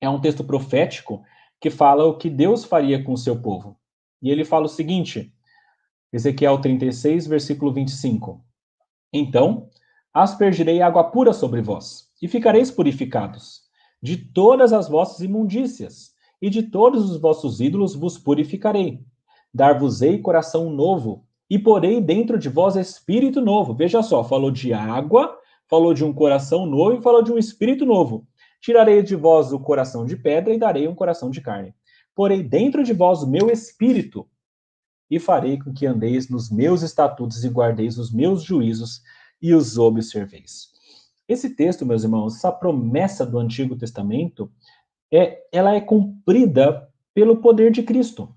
é um texto profético que fala o que Deus faria com o seu povo. E ele fala o seguinte: Ezequiel 36, versículo 25. Então aspergirei água pura sobre vós, e ficareis purificados. De todas as vossas imundícias, e de todos os vossos ídolos vos purificarei. Dar-vos-ei coração novo, e porei dentro de vós espírito novo. Veja só, falou de água, falou de um coração novo e falou de um espírito novo. Tirarei de vós o coração de pedra e darei um coração de carne. Porei dentro de vós o meu espírito, e farei com que andeis nos meus estatutos e guardeis os meus juízos e os observeis. Esse texto, meus irmãos, essa promessa do Antigo Testamento, é, ela é cumprida pelo poder de Cristo.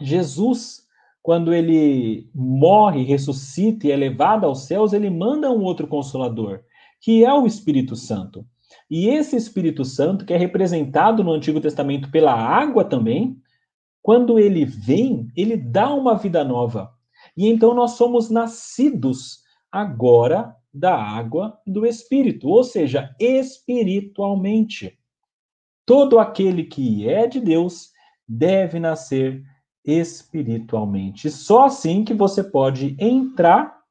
Jesus, quando ele morre, ressuscita e é levado aos céus, ele manda um outro consolador, que é o Espírito Santo. E esse Espírito Santo, que é representado no Antigo Testamento pela água também, quando ele vem, ele dá uma vida nova. E então nós somos nascidos agora da água do Espírito, ou seja, espiritualmente. Todo aquele que é de Deus deve nascer espiritualmente. Só assim que você pode entrar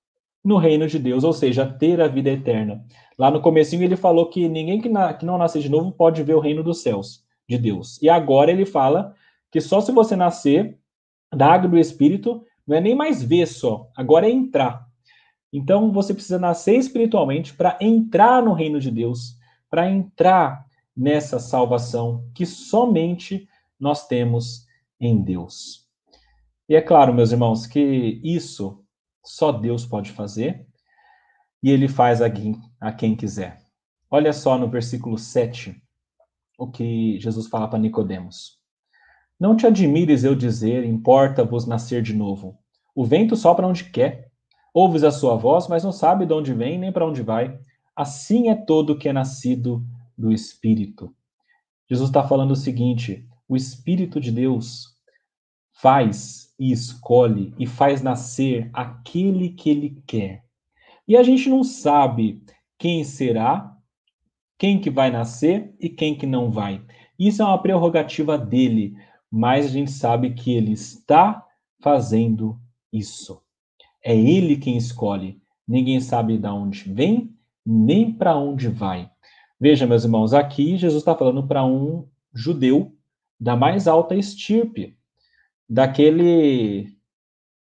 no reino de Deus, ou seja, ter a vida eterna. Lá no comecinho ele falou que ninguém que, na, que não nascer de novo pode ver o reino dos céus, de Deus. E agora ele fala que só se você nascer da água do Espírito, não é nem mais ver só, agora é entrar. Então você precisa nascer espiritualmente para entrar no reino de Deus, para entrar nessa salvação que somente nós temos em Deus. E é claro, meus irmãos, que isso só Deus pode fazer e ele faz a quem, a quem quiser. Olha só no versículo 7 o que Jesus fala para Nicodemos. Não te admires eu dizer, importa-vos nascer de novo. O vento sopra onde quer. Ouves a sua voz, mas não sabe de onde vem nem para onde vai. Assim é todo que é nascido do Espírito. Jesus está falando o seguinte: o Espírito de Deus faz e escolhe e faz nascer aquele que ele quer. E a gente não sabe quem será, quem que vai nascer e quem que não vai. Isso é uma prerrogativa dele, mas a gente sabe que ele está fazendo isso. É ele quem escolhe. Ninguém sabe de onde vem, nem para onde vai. Veja, meus irmãos, aqui Jesus está falando para um judeu da mais alta estirpe daquele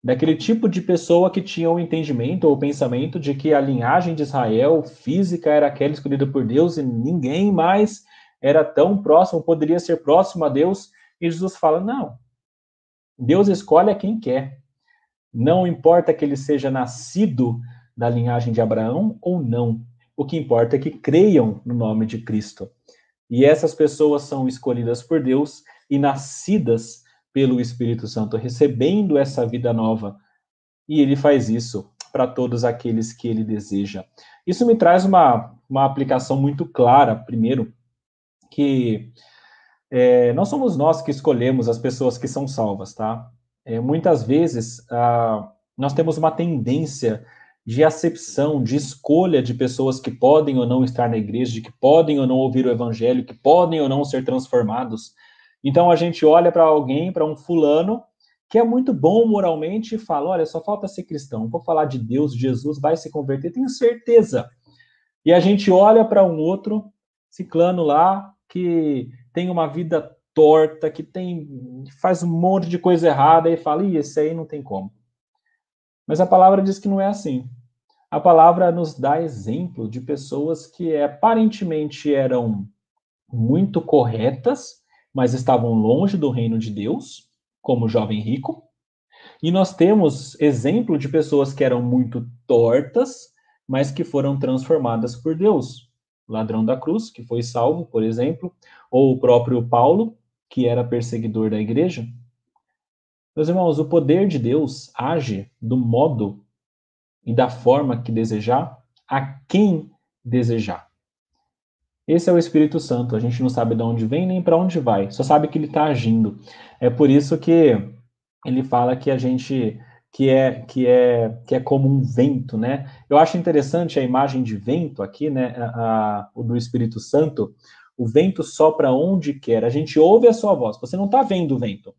daquele tipo de pessoa que tinha o um entendimento ou pensamento de que a linhagem de Israel física era aquela escolhida por Deus e ninguém mais era tão próximo, poderia ser próximo a Deus. E Jesus fala: não, Deus escolhe a quem quer. Não importa que ele seja nascido da linhagem de Abraão ou não. O que importa é que creiam no nome de Cristo. E essas pessoas são escolhidas por Deus e nascidas pelo Espírito Santo, recebendo essa vida nova. E ele faz isso para todos aqueles que ele deseja. Isso me traz uma, uma aplicação muito clara, primeiro, que é, não somos nós que escolhemos as pessoas que são salvas, tá? É, muitas vezes ah, nós temos uma tendência de acepção, de escolha de pessoas que podem ou não estar na igreja, de que podem ou não ouvir o evangelho, que podem ou não ser transformados. Então a gente olha para alguém, para um fulano, que é muito bom moralmente e fala: olha, só falta ser cristão, vou falar de Deus, Jesus vai se converter, tenho certeza. E a gente olha para um outro ciclano lá que tem uma vida torta, que tem faz um monte de coisa errada e fala: Ih, esse aí não tem como. Mas a palavra diz que não é assim. A palavra nos dá exemplo de pessoas que aparentemente eram muito corretas, mas estavam longe do reino de Deus, como o jovem rico. E nós temos exemplo de pessoas que eram muito tortas, mas que foram transformadas por Deus. Ladrão da cruz, que foi salvo, por exemplo, ou o próprio Paulo, que era perseguidor da igreja. Meus irmãos, o poder de Deus age do modo e da forma que desejar, a quem desejar. Esse é o Espírito Santo. A gente não sabe de onde vem nem para onde vai, só sabe que ele está agindo. É por isso que ele fala que a gente que é que é que é como um vento, né? Eu acho interessante a imagem de vento aqui, né? A, a, do Espírito Santo. O vento sopra onde quer. A gente ouve a sua voz. Você não está vendo o vento.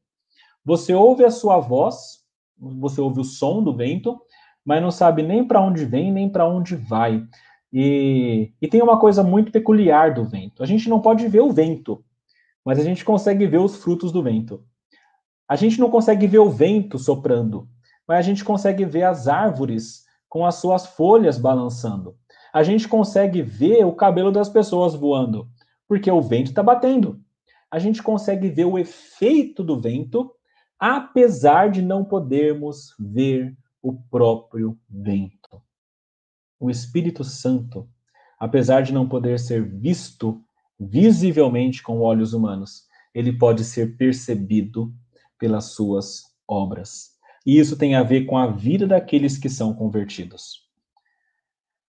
Você ouve a sua voz. Você ouve o som do vento, mas não sabe nem para onde vem nem para onde vai. E, e tem uma coisa muito peculiar do vento. A gente não pode ver o vento, mas a gente consegue ver os frutos do vento. A gente não consegue ver o vento soprando, mas a gente consegue ver as árvores com as suas folhas balançando. A gente consegue ver o cabelo das pessoas voando, porque o vento está batendo. A gente consegue ver o efeito do vento, apesar de não podermos ver o próprio vento o Espírito Santo, apesar de não poder ser visto visivelmente com olhos humanos, ele pode ser percebido pelas suas obras. E isso tem a ver com a vida daqueles que são convertidos.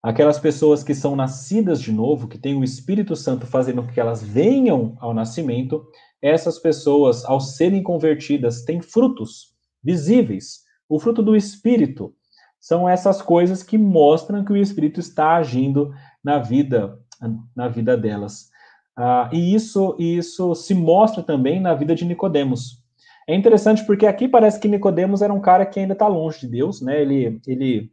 Aquelas pessoas que são nascidas de novo, que têm o Espírito Santo fazendo com que elas venham ao nascimento, essas pessoas, ao serem convertidas, têm frutos visíveis. O fruto do Espírito são essas coisas que mostram que o Espírito está agindo na vida, na vida delas. Ah, e isso, isso se mostra também na vida de Nicodemos. É interessante porque aqui parece que Nicodemos era um cara que ainda está longe de Deus, né? Ele, ele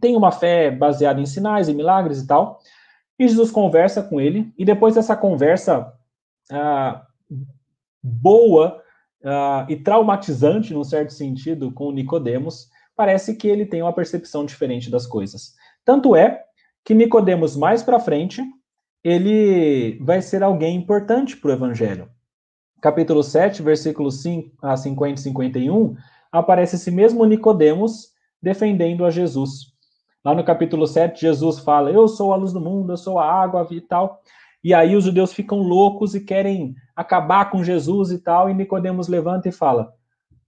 tem uma fé baseada em sinais, em milagres e tal. E Jesus conversa com ele, e depois dessa conversa ah, boa ah, e traumatizante, num certo sentido, com Nicodemos, parece que ele tem uma percepção diferente das coisas. Tanto é que Nicodemos mais para frente ele vai ser alguém importante para o evangelho. Capítulo 7, versículos 5 a 50 e 51, aparece esse mesmo Nicodemos defendendo a Jesus. Lá no capítulo 7, Jesus fala: Eu sou a luz do mundo, eu sou a água e tal. E aí os judeus ficam loucos e querem acabar com Jesus e tal, e Nicodemos levanta e fala: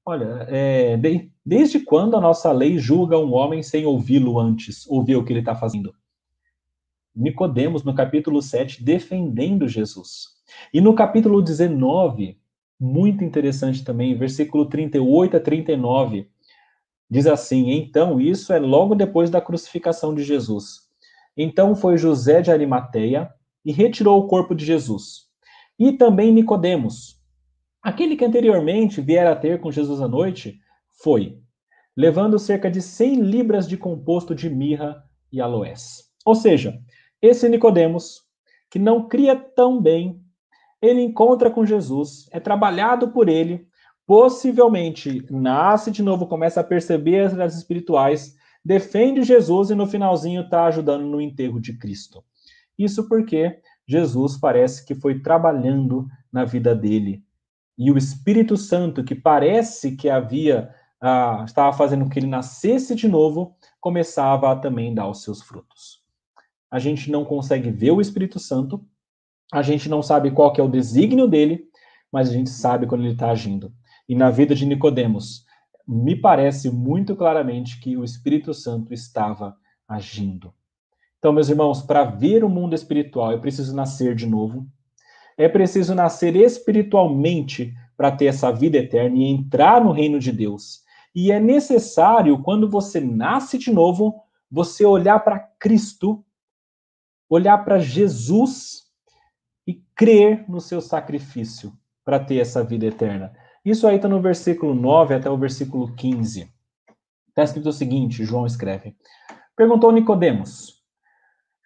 Olha, é, desde quando a nossa lei julga um homem sem ouvi-lo antes, ouvir o que ele está fazendo? Nicodemos, no capítulo 7, defendendo Jesus. E no capítulo 19, muito interessante também, versículo 38 a 39, Diz assim: Então, isso é logo depois da crucificação de Jesus. Então foi José de Arimateia e retirou o corpo de Jesus. E também Nicodemos, aquele que anteriormente viera a ter com Jesus à noite, foi, levando cerca de 100 libras de composto de mirra e aloés. Ou seja, esse Nicodemos, que não cria tão bem, ele encontra com Jesus, é trabalhado por ele, possivelmente nasce de novo, começa a perceber as realidades espirituais, defende Jesus e no finalzinho está ajudando no enterro de Cristo. Isso porque Jesus parece que foi trabalhando na vida dele. E o Espírito Santo, que parece que havia, ah, estava fazendo com que ele nascesse de novo, começava a também dar os seus frutos. A gente não consegue ver o Espírito Santo, a gente não sabe qual que é o desígnio dele, mas a gente sabe quando ele está agindo e na vida de Nicodemos, me parece muito claramente que o Espírito Santo estava agindo. Então, meus irmãos, para ver o mundo espiritual, é preciso nascer de novo. É preciso nascer espiritualmente para ter essa vida eterna e entrar no reino de Deus. E é necessário, quando você nasce de novo, você olhar para Cristo, olhar para Jesus e crer no seu sacrifício para ter essa vida eterna. Isso aí está no versículo 9 até o versículo 15. Está escrito o seguinte, João escreve. Perguntou Nicodemos: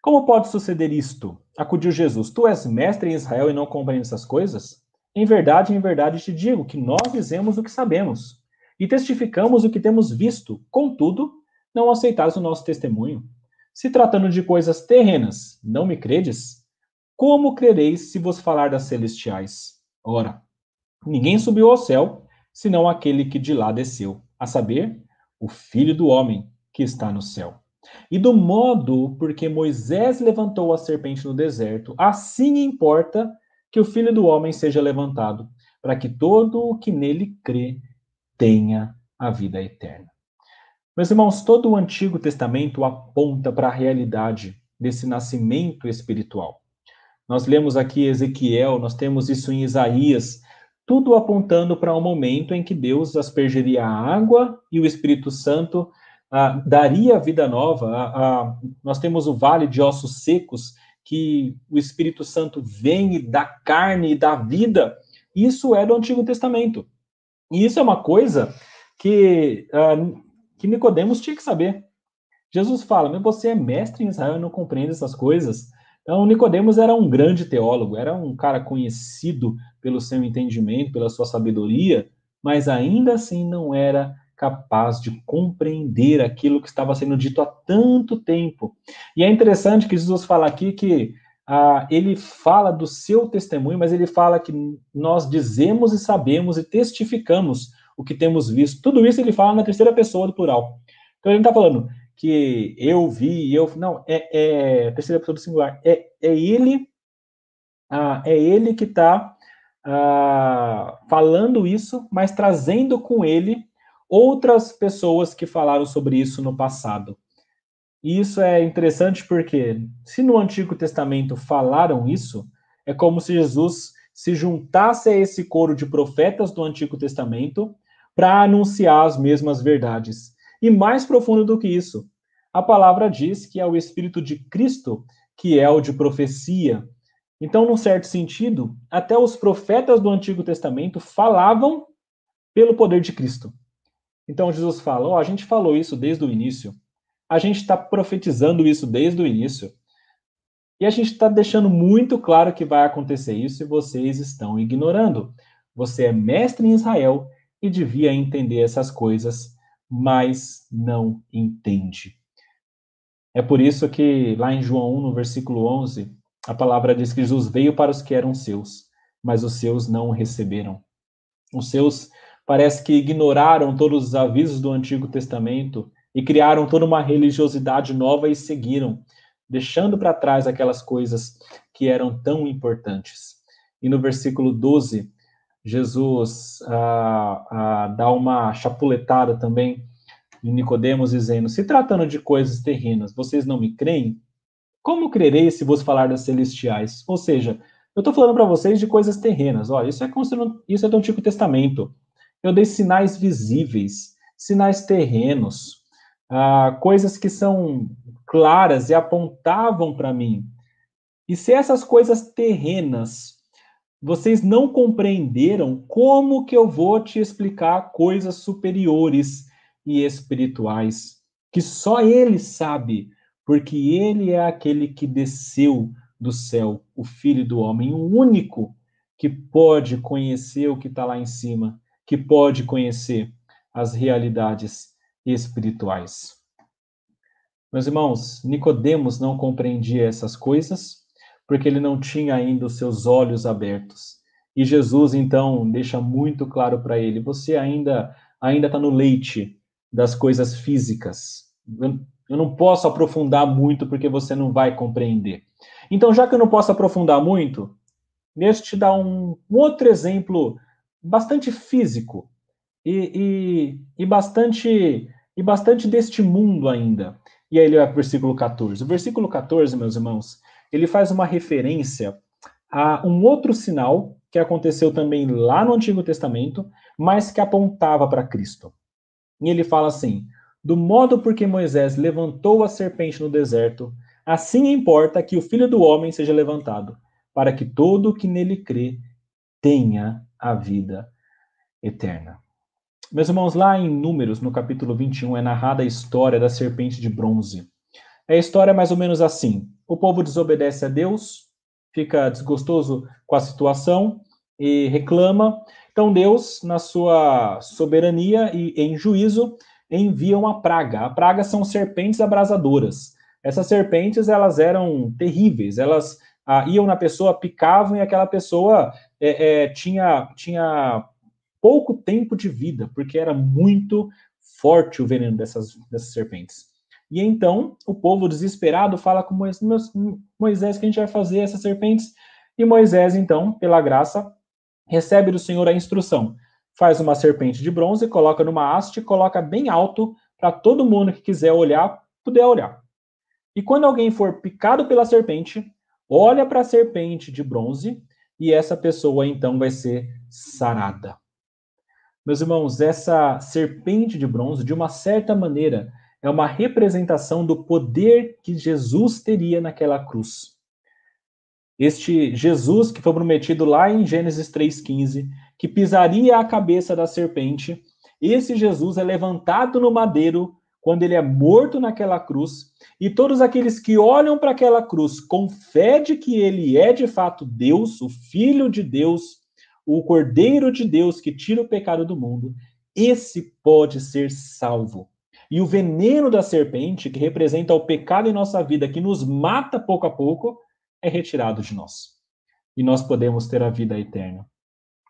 Como pode suceder isto? Acudiu Jesus: Tu és mestre em Israel e não compreendes essas coisas? Em verdade, em verdade te digo que nós dizemos o que sabemos e testificamos o que temos visto. Contudo, não aceitais o nosso testemunho. Se tratando de coisas terrenas, não me credes? Como crereis se vos falar das celestiais? Ora, Ninguém subiu ao céu, senão aquele que de lá desceu, a saber, o Filho do Homem que está no céu. E do modo porque Moisés levantou a serpente no deserto, assim importa que o Filho do Homem seja levantado, para que todo o que nele crê tenha a vida eterna. Meus irmãos, todo o Antigo Testamento aponta para a realidade desse nascimento espiritual. Nós lemos aqui Ezequiel, nós temos isso em Isaías, tudo apontando para um momento em que Deus aspergeria a água e o Espírito Santo ah, daria vida nova. Ah, ah, nós temos o vale de ossos secos, que o Espírito Santo vem e dá carne e dá vida. Isso é do Antigo Testamento. E isso é uma coisa que, que Nicodemos tinha que saber. Jesus fala, mas você é mestre em Israel e não compreende essas coisas. Então, Nicodemos era um grande teólogo, era um cara conhecido pelo seu entendimento, pela sua sabedoria, mas ainda assim não era capaz de compreender aquilo que estava sendo dito há tanto tempo. E é interessante que Jesus fala aqui que ah, ele fala do seu testemunho, mas ele fala que nós dizemos e sabemos e testificamos o que temos visto. Tudo isso ele fala na terceira pessoa do plural. Então ele não está falando, que eu vi, eu não é, é terceira pessoa do singular, é, é ele, ah, é ele que está ah, falando isso, mas trazendo com ele outras pessoas que falaram sobre isso no passado. E isso é interessante porque, se no Antigo Testamento falaram isso, é como se Jesus se juntasse a esse coro de profetas do Antigo Testamento para anunciar as mesmas verdades. E mais profundo do que isso, a palavra diz que é o Espírito de Cristo que é o de profecia. Então, num certo sentido, até os profetas do Antigo Testamento falavam pelo poder de Cristo. Então, Jesus fala: Ó, oh, a gente falou isso desde o início, a gente está profetizando isso desde o início, e a gente está deixando muito claro que vai acontecer isso e vocês estão ignorando. Você é mestre em Israel e devia entender essas coisas, mas não entende. É por isso que lá em João 1, no versículo 11, a palavra diz que Jesus veio para os que eram seus, mas os seus não o receberam. Os seus parece que ignoraram todos os avisos do Antigo Testamento e criaram toda uma religiosidade nova e seguiram, deixando para trás aquelas coisas que eram tão importantes. E no versículo 12, Jesus ah, ah, dá uma chapuletada também em Nicodemos, dizendo: Se tratando de coisas terrenas, vocês não me creem? Como crerei se vos falar das celestiais? Ou seja, eu estou falando para vocês de coisas terrenas. Olha, isso é, isso é do Antigo Testamento. Eu dei sinais visíveis, sinais terrenos, ah, coisas que são claras e apontavam para mim. E se essas coisas terrenas vocês não compreenderam, como que eu vou te explicar coisas superiores e espirituais que só ele sabe, porque ele é aquele que desceu do céu, o Filho do Homem, o único que pode conhecer o que está lá em cima, que pode conhecer as realidades espirituais. Meus irmãos, Nicodemos não compreendia essas coisas porque ele não tinha ainda os seus olhos abertos. E Jesus então deixa muito claro para ele: você ainda ainda está no leite das coisas físicas. Eu não posso aprofundar muito porque você não vai compreender. Então, já que eu não posso aprofundar muito, eu te dar um, um outro exemplo bastante físico e, e, e, bastante e bastante deste mundo ainda. E aí ele vai para o versículo 14. O versículo 14, meus irmãos, ele faz uma referência a um outro sinal que aconteceu também lá no Antigo Testamento, mas que apontava para Cristo. E ele fala assim: Do modo por que Moisés levantou a serpente no deserto, assim importa que o filho do homem seja levantado, para que todo o que nele crê tenha a vida eterna. Meus irmãos, lá em Números, no capítulo 21, é narrada a história da serpente de bronze. A história é mais ou menos assim: o povo desobedece a Deus, fica desgostoso com a situação e reclama. Então Deus, na sua soberania e em juízo, envia uma praga. A praga são serpentes abrasadoras. Essas serpentes elas eram terríveis. Elas ah, iam na pessoa, picavam e aquela pessoa é, é, tinha tinha pouco tempo de vida, porque era muito forte o veneno dessas, dessas serpentes. E então o povo desesperado fala com Moisés, Moisés que a gente vai fazer essas serpentes. E Moisés, então, pela graça, recebe do Senhor a instrução. Faz uma serpente de bronze, coloca numa haste, coloca bem alto para todo mundo que quiser olhar, puder olhar. E quando alguém for picado pela serpente, olha para a serpente de bronze e essa pessoa então vai ser sarada. Meus irmãos, essa serpente de bronze, de uma certa maneira, é uma representação do poder que Jesus teria naquela cruz. Este Jesus que foi prometido lá em Gênesis 3,15, que pisaria a cabeça da serpente, esse Jesus é levantado no madeiro quando ele é morto naquela cruz, e todos aqueles que olham para aquela cruz com fé de que ele é de fato Deus, o Filho de Deus, o Cordeiro de Deus que tira o pecado do mundo, esse pode ser salvo. E o veneno da serpente, que representa o pecado em nossa vida, que nos mata pouco a pouco, é retirado de nós. E nós podemos ter a vida eterna.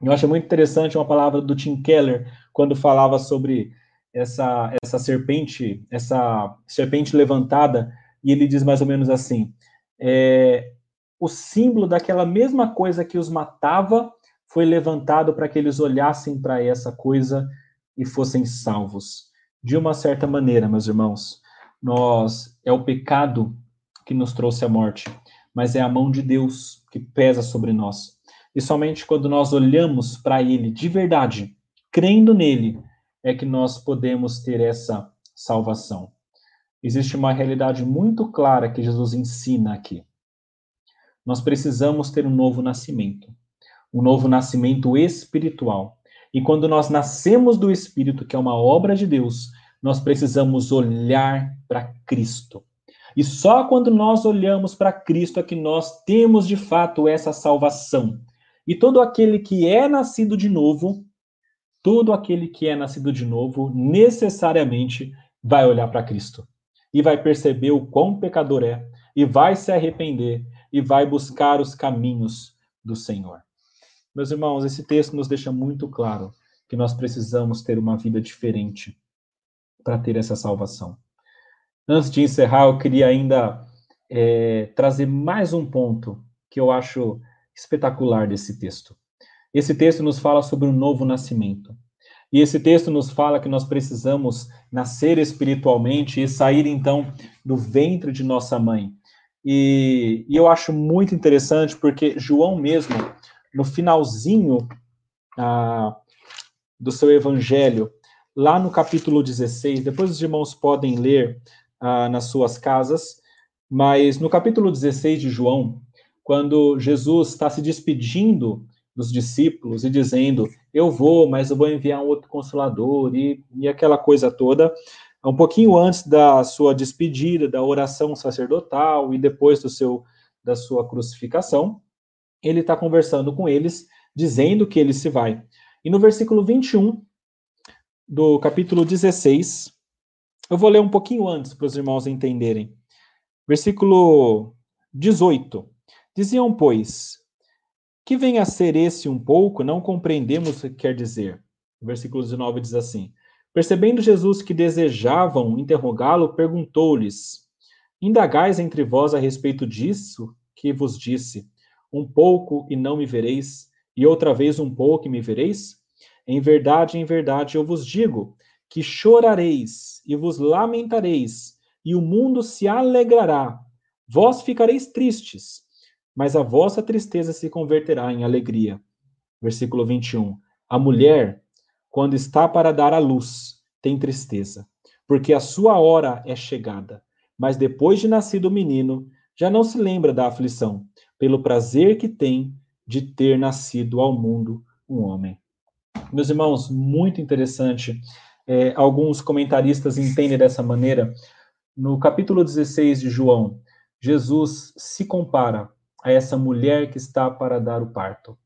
Eu acho muito interessante uma palavra do Tim Keller, quando falava sobre essa, essa serpente, essa serpente levantada, e ele diz mais ou menos assim: é, o símbolo daquela mesma coisa que os matava foi levantado para que eles olhassem para essa coisa e fossem salvos. De uma certa maneira, meus irmãos, nós é o pecado que nos trouxe a morte, mas é a mão de Deus que pesa sobre nós. E somente quando nós olhamos para ele de verdade, crendo nele, é que nós podemos ter essa salvação. Existe uma realidade muito clara que Jesus ensina aqui. Nós precisamos ter um novo nascimento, um novo nascimento espiritual. E quando nós nascemos do Espírito, que é uma obra de Deus, nós precisamos olhar para Cristo. E só quando nós olhamos para Cristo é que nós temos de fato essa salvação. E todo aquele que é nascido de novo, todo aquele que é nascido de novo, necessariamente vai olhar para Cristo e vai perceber o quão pecador é, e vai se arrepender e vai buscar os caminhos do Senhor. Meus irmãos, esse texto nos deixa muito claro que nós precisamos ter uma vida diferente para ter essa salvação. Antes de encerrar, eu queria ainda é, trazer mais um ponto que eu acho espetacular desse texto. Esse texto nos fala sobre um novo nascimento. E esse texto nos fala que nós precisamos nascer espiritualmente e sair então do ventre de nossa mãe. E, e eu acho muito interessante porque João mesmo, no finalzinho ah, do seu evangelho, lá no capítulo 16, depois os irmãos podem ler ah, nas suas casas, mas no capítulo 16 de João, quando Jesus está se despedindo dos discípulos e dizendo: Eu vou, mas eu vou enviar um outro consolador, e, e aquela coisa toda. Um pouquinho antes da sua despedida, da oração sacerdotal e depois do seu da sua crucificação, ele está conversando com eles, dizendo que ele se vai. E no versículo 21 do capítulo 16, eu vou ler um pouquinho antes para os irmãos entenderem. Versículo 18. Diziam, pois, que venha a ser esse um pouco, não compreendemos o que quer dizer. Versículo 19 diz assim: Percebendo Jesus que desejavam interrogá-lo, perguntou-lhes: Indagais entre vós a respeito disso que vos disse: Um pouco e não me vereis, e outra vez um pouco e me vereis? Em verdade, em verdade, eu vos digo que chorareis e vos lamentareis, e o mundo se alegrará. Vós ficareis tristes, mas a vossa tristeza se converterá em alegria. Versículo 21. A mulher, quando está para dar à luz, tem tristeza, porque a sua hora é chegada. Mas depois de nascido o menino, já não se lembra da aflição, pelo prazer que tem de ter nascido ao mundo um homem. Meus irmãos, muito interessante. É, alguns comentaristas entendem dessa maneira. No capítulo 16 de João, Jesus se compara a essa mulher que está para dar o parto.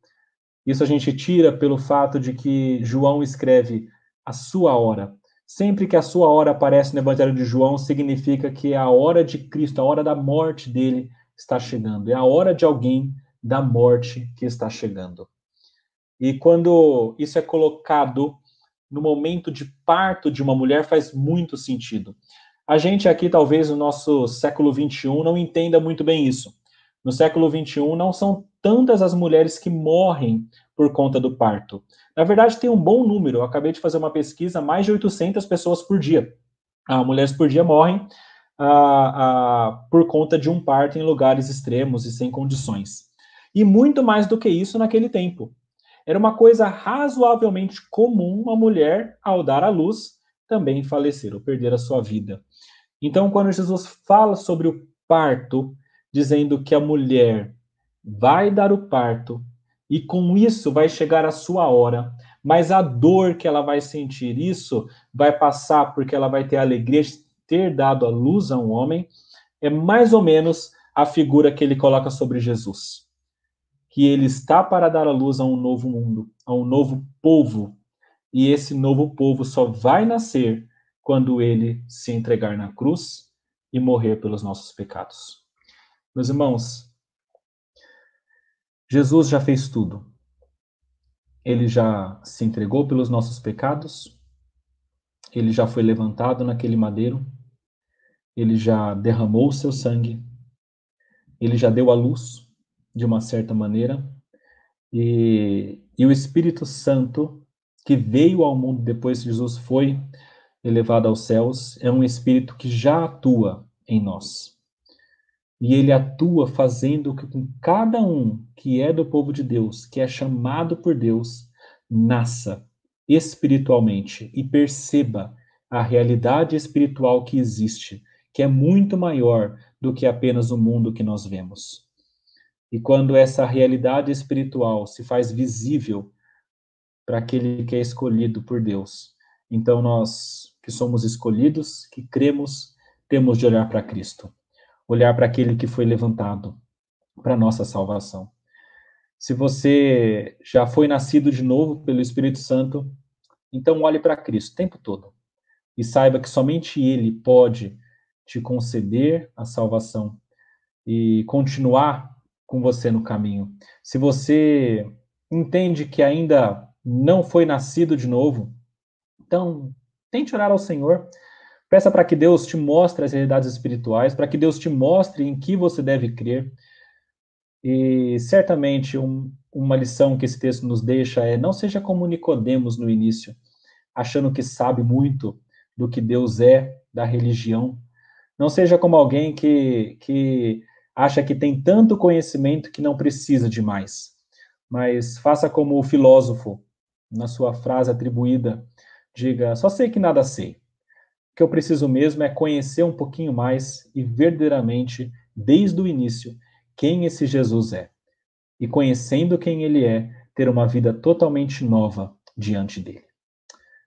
Isso a gente tira pelo fato de que João escreve a sua hora. Sempre que a sua hora aparece no Evangelho de João, significa que é a hora de Cristo, a hora da morte dele está chegando. É a hora de alguém da morte que está chegando. E quando isso é colocado no momento de parto de uma mulher, faz muito sentido. A gente aqui, talvez, no nosso século XXI, não entenda muito bem isso no século XXI, não são tantas as mulheres que morrem por conta do parto. Na verdade, tem um bom número. Eu acabei de fazer uma pesquisa, mais de 800 pessoas por dia. Ah, mulheres por dia morrem ah, ah, por conta de um parto em lugares extremos e sem condições. E muito mais do que isso naquele tempo. Era uma coisa razoavelmente comum uma mulher, ao dar à luz, também falecer ou perder a sua vida. Então, quando Jesus fala sobre o parto, dizendo que a mulher vai dar o parto e com isso vai chegar a sua hora, mas a dor que ela vai sentir, isso vai passar porque ela vai ter a alegria ter dado a luz a um homem, é mais ou menos a figura que ele coloca sobre Jesus. Que ele está para dar a luz a um novo mundo, a um novo povo, e esse novo povo só vai nascer quando ele se entregar na cruz e morrer pelos nossos pecados. Meus irmãos, Jesus já fez tudo. Ele já se entregou pelos nossos pecados, ele já foi levantado naquele madeiro, ele já derramou o seu sangue, ele já deu a luz de uma certa maneira, e, e o Espírito Santo que veio ao mundo depois que Jesus foi elevado aos céus, é um espírito que já atua em nós. E ele atua fazendo que com cada um que é do povo de Deus, que é chamado por Deus, nasça espiritualmente e perceba a realidade espiritual que existe, que é muito maior do que apenas o mundo que nós vemos. E quando essa realidade espiritual se faz visível para aquele que é escolhido por Deus, então nós que somos escolhidos, que cremos, temos de olhar para Cristo, olhar para aquele que foi levantado para nossa salvação. Se você já foi nascido de novo pelo Espírito Santo, então olhe para Cristo o tempo todo e saiba que somente Ele pode te conceder a salvação e continuar com você no caminho. Se você entende que ainda não foi nascido de novo, então tente orar ao Senhor. Peça para que Deus te mostre as realidades espirituais, para que Deus te mostre em que você deve crer. E certamente um, uma lição que esse texto nos deixa é: não seja como Nicodemos no início, achando que sabe muito do que Deus é, da religião. Não seja como alguém que, que acha que tem tanto conhecimento que não precisa de mais. Mas faça como o filósofo, na sua frase atribuída, diga: só sei que nada sei. O que eu preciso mesmo é conhecer um pouquinho mais e verdadeiramente, desde o início, quem esse Jesus é. E conhecendo quem ele é, ter uma vida totalmente nova diante dele.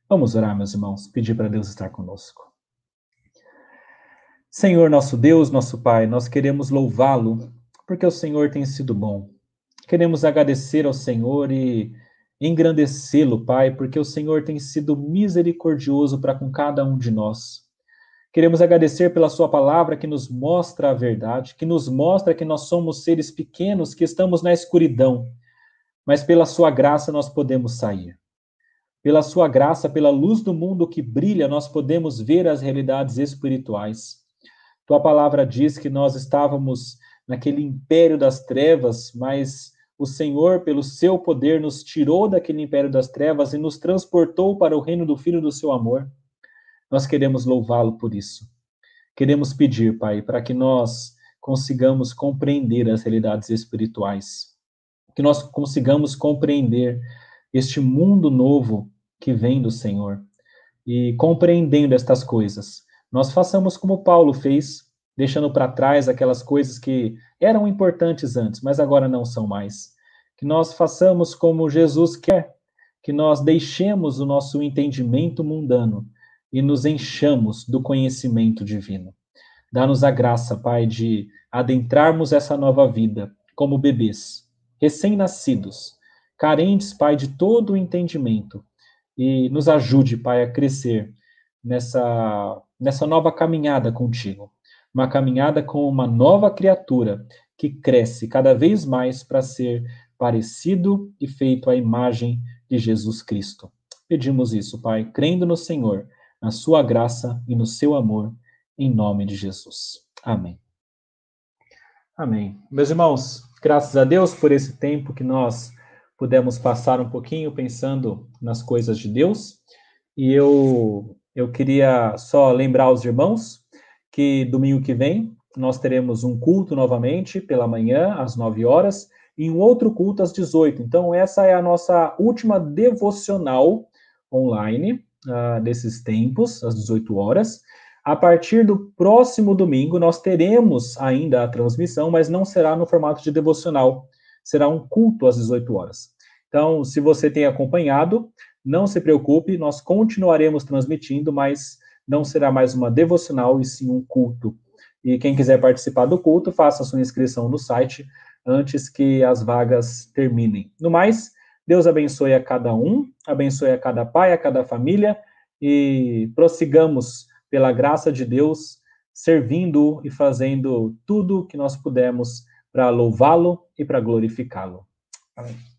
Vamos orar, meus irmãos, pedir para Deus estar conosco. Senhor, nosso Deus, nosso Pai, nós queremos louvá-lo porque o Senhor tem sido bom. Queremos agradecer ao Senhor e engrandecê-lo, Pai, porque o Senhor tem sido misericordioso para com cada um de nós. Queremos agradecer pela Sua palavra que nos mostra a verdade, que nos mostra que nós somos seres pequenos, que estamos na escuridão, mas pela Sua graça nós podemos sair. Pela sua graça, pela luz do mundo que brilha, nós podemos ver as realidades espirituais. Tua palavra diz que nós estávamos naquele império das trevas, mas o Senhor, pelo seu poder, nos tirou daquele império das trevas e nos transportou para o reino do Filho do seu amor. Nós queremos louvá-lo por isso. Queremos pedir, Pai, para que nós consigamos compreender as realidades espirituais, que nós consigamos compreender este mundo novo que vem do Senhor. E compreendendo estas coisas, nós façamos como Paulo fez, deixando para trás aquelas coisas que eram importantes antes, mas agora não são mais. Que nós façamos como Jesus quer, que nós deixemos o nosso entendimento mundano e nos enchamos do conhecimento divino. Dá-nos a graça, Pai, de adentrarmos essa nova vida como bebês, recém-nascidos, carentes, Pai, de todo o entendimento, e nos ajude, Pai, a crescer nessa, nessa nova caminhada contigo. Uma caminhada com uma nova criatura que cresce cada vez mais para ser parecido e feito à imagem de Jesus Cristo. Pedimos isso, Pai, crendo no Senhor, na Sua graça e no seu amor, em nome de Jesus. Amém. Amém. Meus irmãos, graças a Deus por esse tempo que nós pudemos passar um pouquinho pensando nas coisas de Deus. E eu, eu queria só lembrar aos irmãos que domingo que vem nós teremos um culto novamente pela manhã, às 9 horas, e um outro culto às 18. Então, essa é a nossa última devocional online uh, desses tempos, às 18 horas. A partir do próximo domingo, nós teremos ainda a transmissão, mas não será no formato de devocional, será um culto às 18 horas. Então, se você tem acompanhado, não se preocupe, nós continuaremos transmitindo, mas não será mais uma devocional e sim um culto. E quem quiser participar do culto, faça sua inscrição no site antes que as vagas terminem. No mais, Deus abençoe a cada um, abençoe a cada pai, a cada família e prossigamos pela graça de Deus, servindo e fazendo tudo que nós pudermos para louvá-lo e para glorificá-lo. Amém.